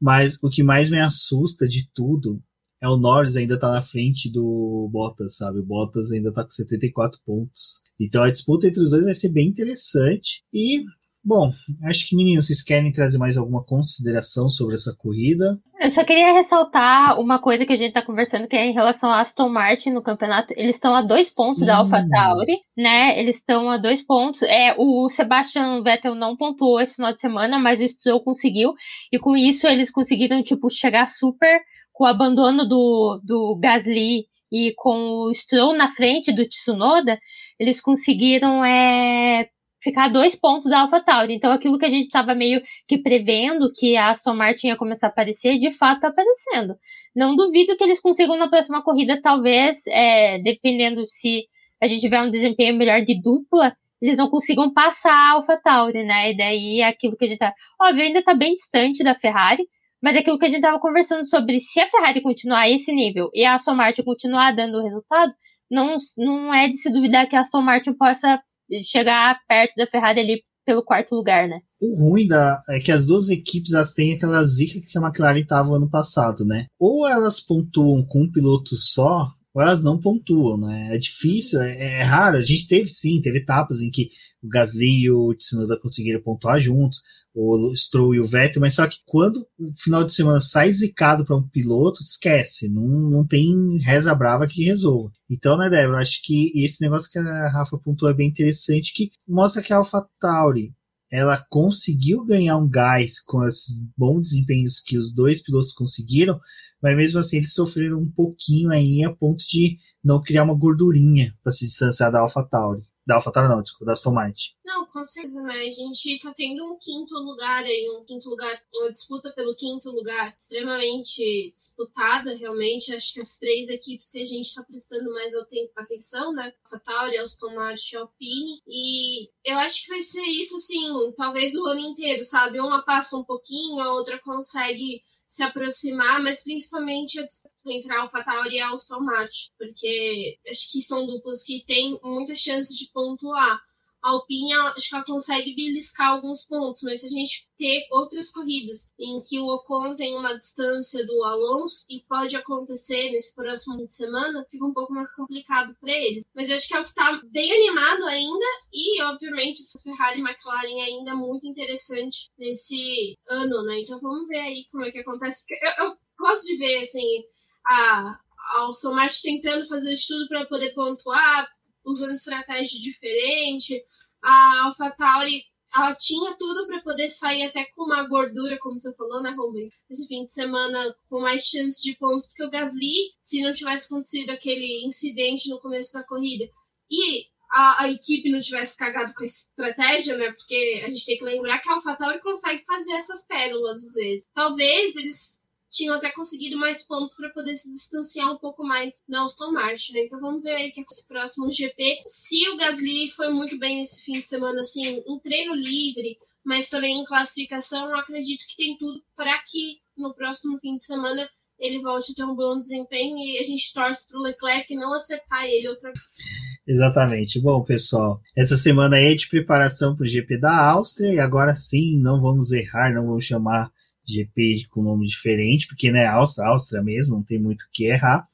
Mas o que mais me assusta de tudo é o Norris ainda está na frente do Bottas, sabe? O Bottas ainda está com 74 pontos. Então a disputa entre os dois vai ser bem interessante. E Bom, acho que meninas, vocês querem trazer mais alguma consideração sobre essa corrida?
Eu só queria ressaltar uma coisa que a gente está conversando, que é em relação a Aston Martin no campeonato. Eles estão a dois pontos Sim. da AlphaTauri, né? Eles estão a dois pontos. É, o Sebastian Vettel não pontuou esse final de semana, mas o Stroll conseguiu. E com isso eles conseguiram, tipo, chegar super com o abandono do, do Gasly e com o Stroll na frente do Tsunoda, eles conseguiram é, ficar dois pontos da AlphaTauri. Então, aquilo que a gente estava meio que prevendo que a Aston Martin ia começar a aparecer, de fato está aparecendo. Não duvido que eles consigam na próxima corrida, talvez, é, dependendo se a gente tiver um desempenho melhor de dupla, eles não consigam passar a AlphaTauri, né? E daí aquilo que a gente tá. Óbvio, ainda está bem distante da Ferrari, mas aquilo que a gente estava conversando sobre se a Ferrari continuar a esse nível e a Aston Martin continuar dando o resultado, não, não é de se duvidar que a Aston Martin possa chegar perto da Ferrari ali pelo quarto lugar, né?
O ruim da, é que as duas equipes elas têm aquela zica que a McLaren estava ano passado, né? Ou elas pontuam com um piloto só, elas não pontuam, né? É difícil, é, é raro. A gente teve sim, teve etapas em que o Gasly e o Tsunoda conseguiram pontuar juntos, o Stroll e o Vettel, mas só que quando o final de semana sai zicado para um piloto, esquece, não, não tem reza brava que resolva. Então, né, Débora, acho que esse negócio que a Rafa pontuou é bem interessante, que mostra que a AlphaTauri ela conseguiu ganhar um gás com esses bons desempenhos que os dois pilotos conseguiram, mas mesmo assim eles sofreram um pouquinho aí a ponto de não criar uma gordurinha para se distanciar da AlphaTauri. Da AlphaTauri não, desculpa, da Aston Martin.
Não, com certeza, né? A gente tá tendo um quinto lugar aí, um quinto lugar, uma disputa pelo quinto lugar extremamente disputada, realmente. Acho que as três equipes que a gente tá prestando mais atenção, né? AlphaTauri, Aston Martin e Alpine. E eu acho que vai ser isso, assim, talvez o ano inteiro, sabe? Uma passa um pouquinho, a outra consegue se aproximar, mas principalmente entre a e a Martin, porque acho que são duplas que têm muita chance de pontuar. Alpine, acho que ela consegue beliscar alguns pontos, mas se a gente ter outras corridas em que o Ocon tem uma distância do Alonso e pode acontecer nesse próximo fim de semana, fica um pouco mais complicado para eles. Mas acho que é o que está bem animado ainda e, obviamente, Ferrari e McLaren ainda muito interessante nesse ano, né? Então vamos ver aí como é que acontece. Porque eu, eu gosto de ver, assim, a, a Aston Martin tentando fazer de tudo para poder pontuar, usando estratégia diferente. A AlphaTauri ela tinha tudo para poder sair até com uma gordura, como você falou, né, Rubens? Esse fim de semana com mais chance de pontos, porque o Gasly, se não tivesse acontecido aquele incidente no começo da corrida e a, a, equipe não tivesse cagado com a estratégia, né? Porque a gente tem que lembrar que a AlphaTauri consegue fazer essas pérolas às vezes. Talvez eles tinham até conseguido mais pontos para poder se distanciar um pouco mais na Aston Martin, né? Então vamos ver aí que é esse próximo GP. Se o Gasly foi muito bem esse fim de semana, assim, em treino livre, mas também em classificação, eu acredito que tem tudo para que no próximo fim de semana ele volte a ter um bom desempenho e a gente torce para o Leclerc não acertar ele outra vez.
Exatamente. Bom, pessoal, essa semana aí é de preparação para o GP da Áustria e agora sim não vamos errar, não vamos chamar GP com nome diferente, porque né, Áustria, Áustria mesmo, não tem muito o que errar.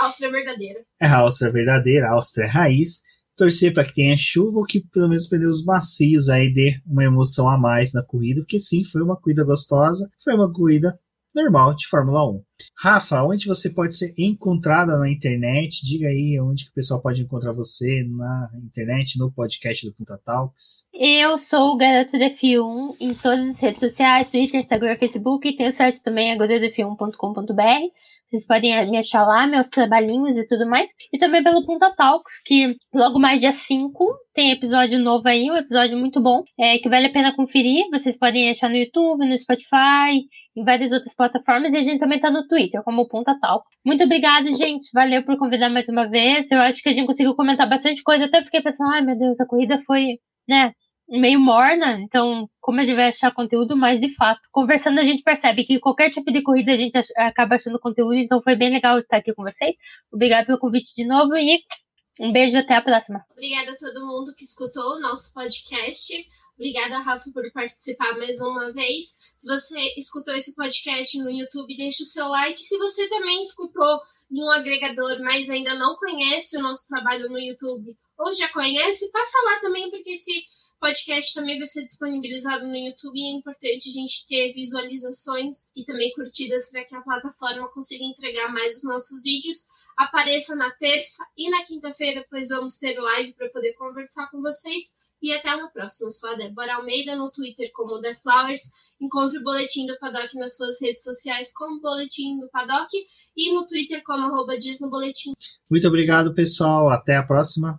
Áustria verdadeira.
É a Áustria verdadeira, a Áustria raiz. Torcer para que tenha chuva ou que pelo menos pneus macios aí dê uma emoção a mais na corrida, porque sim, foi uma corrida gostosa, foi uma corrida normal de Fórmula 1. Rafa, onde você pode ser encontrada na internet? Diga aí onde que o pessoal pode encontrar você na internet, no podcast do Punta Talks.
Eu sou o Garota da F1 em todas as redes sociais, Twitter, Instagram, Facebook, e tem o site também, agodadaf1.com.br. Vocês podem me achar lá, meus trabalhinhos e tudo mais. E também pelo Punta Talks, que logo mais dia 5 tem episódio novo aí, um episódio muito bom, é, que vale a pena conferir. Vocês podem achar no YouTube, no Spotify, em várias outras plataformas. E a gente também tá no Twitter, como Punta Talks. Muito obrigada, gente. Valeu por convidar mais uma vez. Eu acho que a gente conseguiu comentar bastante coisa. Até fiquei pensando, ai meu Deus, a corrida foi, né, meio morna, então como a gente vai achar conteúdo, mas de fato, conversando a gente percebe que qualquer tipo de corrida a gente acaba achando conteúdo, então foi bem legal estar aqui com vocês. Obrigada pelo convite de novo e um beijo até a próxima.
Obrigada a todo mundo que escutou o nosso podcast. Obrigada, Rafa, por participar mais uma vez. Se você escutou esse podcast no YouTube, deixe o seu like. Se você também escutou em um agregador, mas ainda não conhece o nosso trabalho no YouTube ou já conhece, passa lá também, porque se podcast também vai ser disponibilizado no YouTube e é importante a gente ter visualizações e também curtidas para que a plataforma consiga entregar mais os nossos vídeos. Apareça na terça e na quinta-feira, pois vamos ter live para poder conversar com vocês. E até uma próxima. Sou a Débora Almeida no Twitter como The Flowers. Encontre o Boletim do Paddock nas suas redes sociais como Boletim do Paddock e no Twitter como arroba diz no Boletim.
Muito obrigado, pessoal. Até a próxima.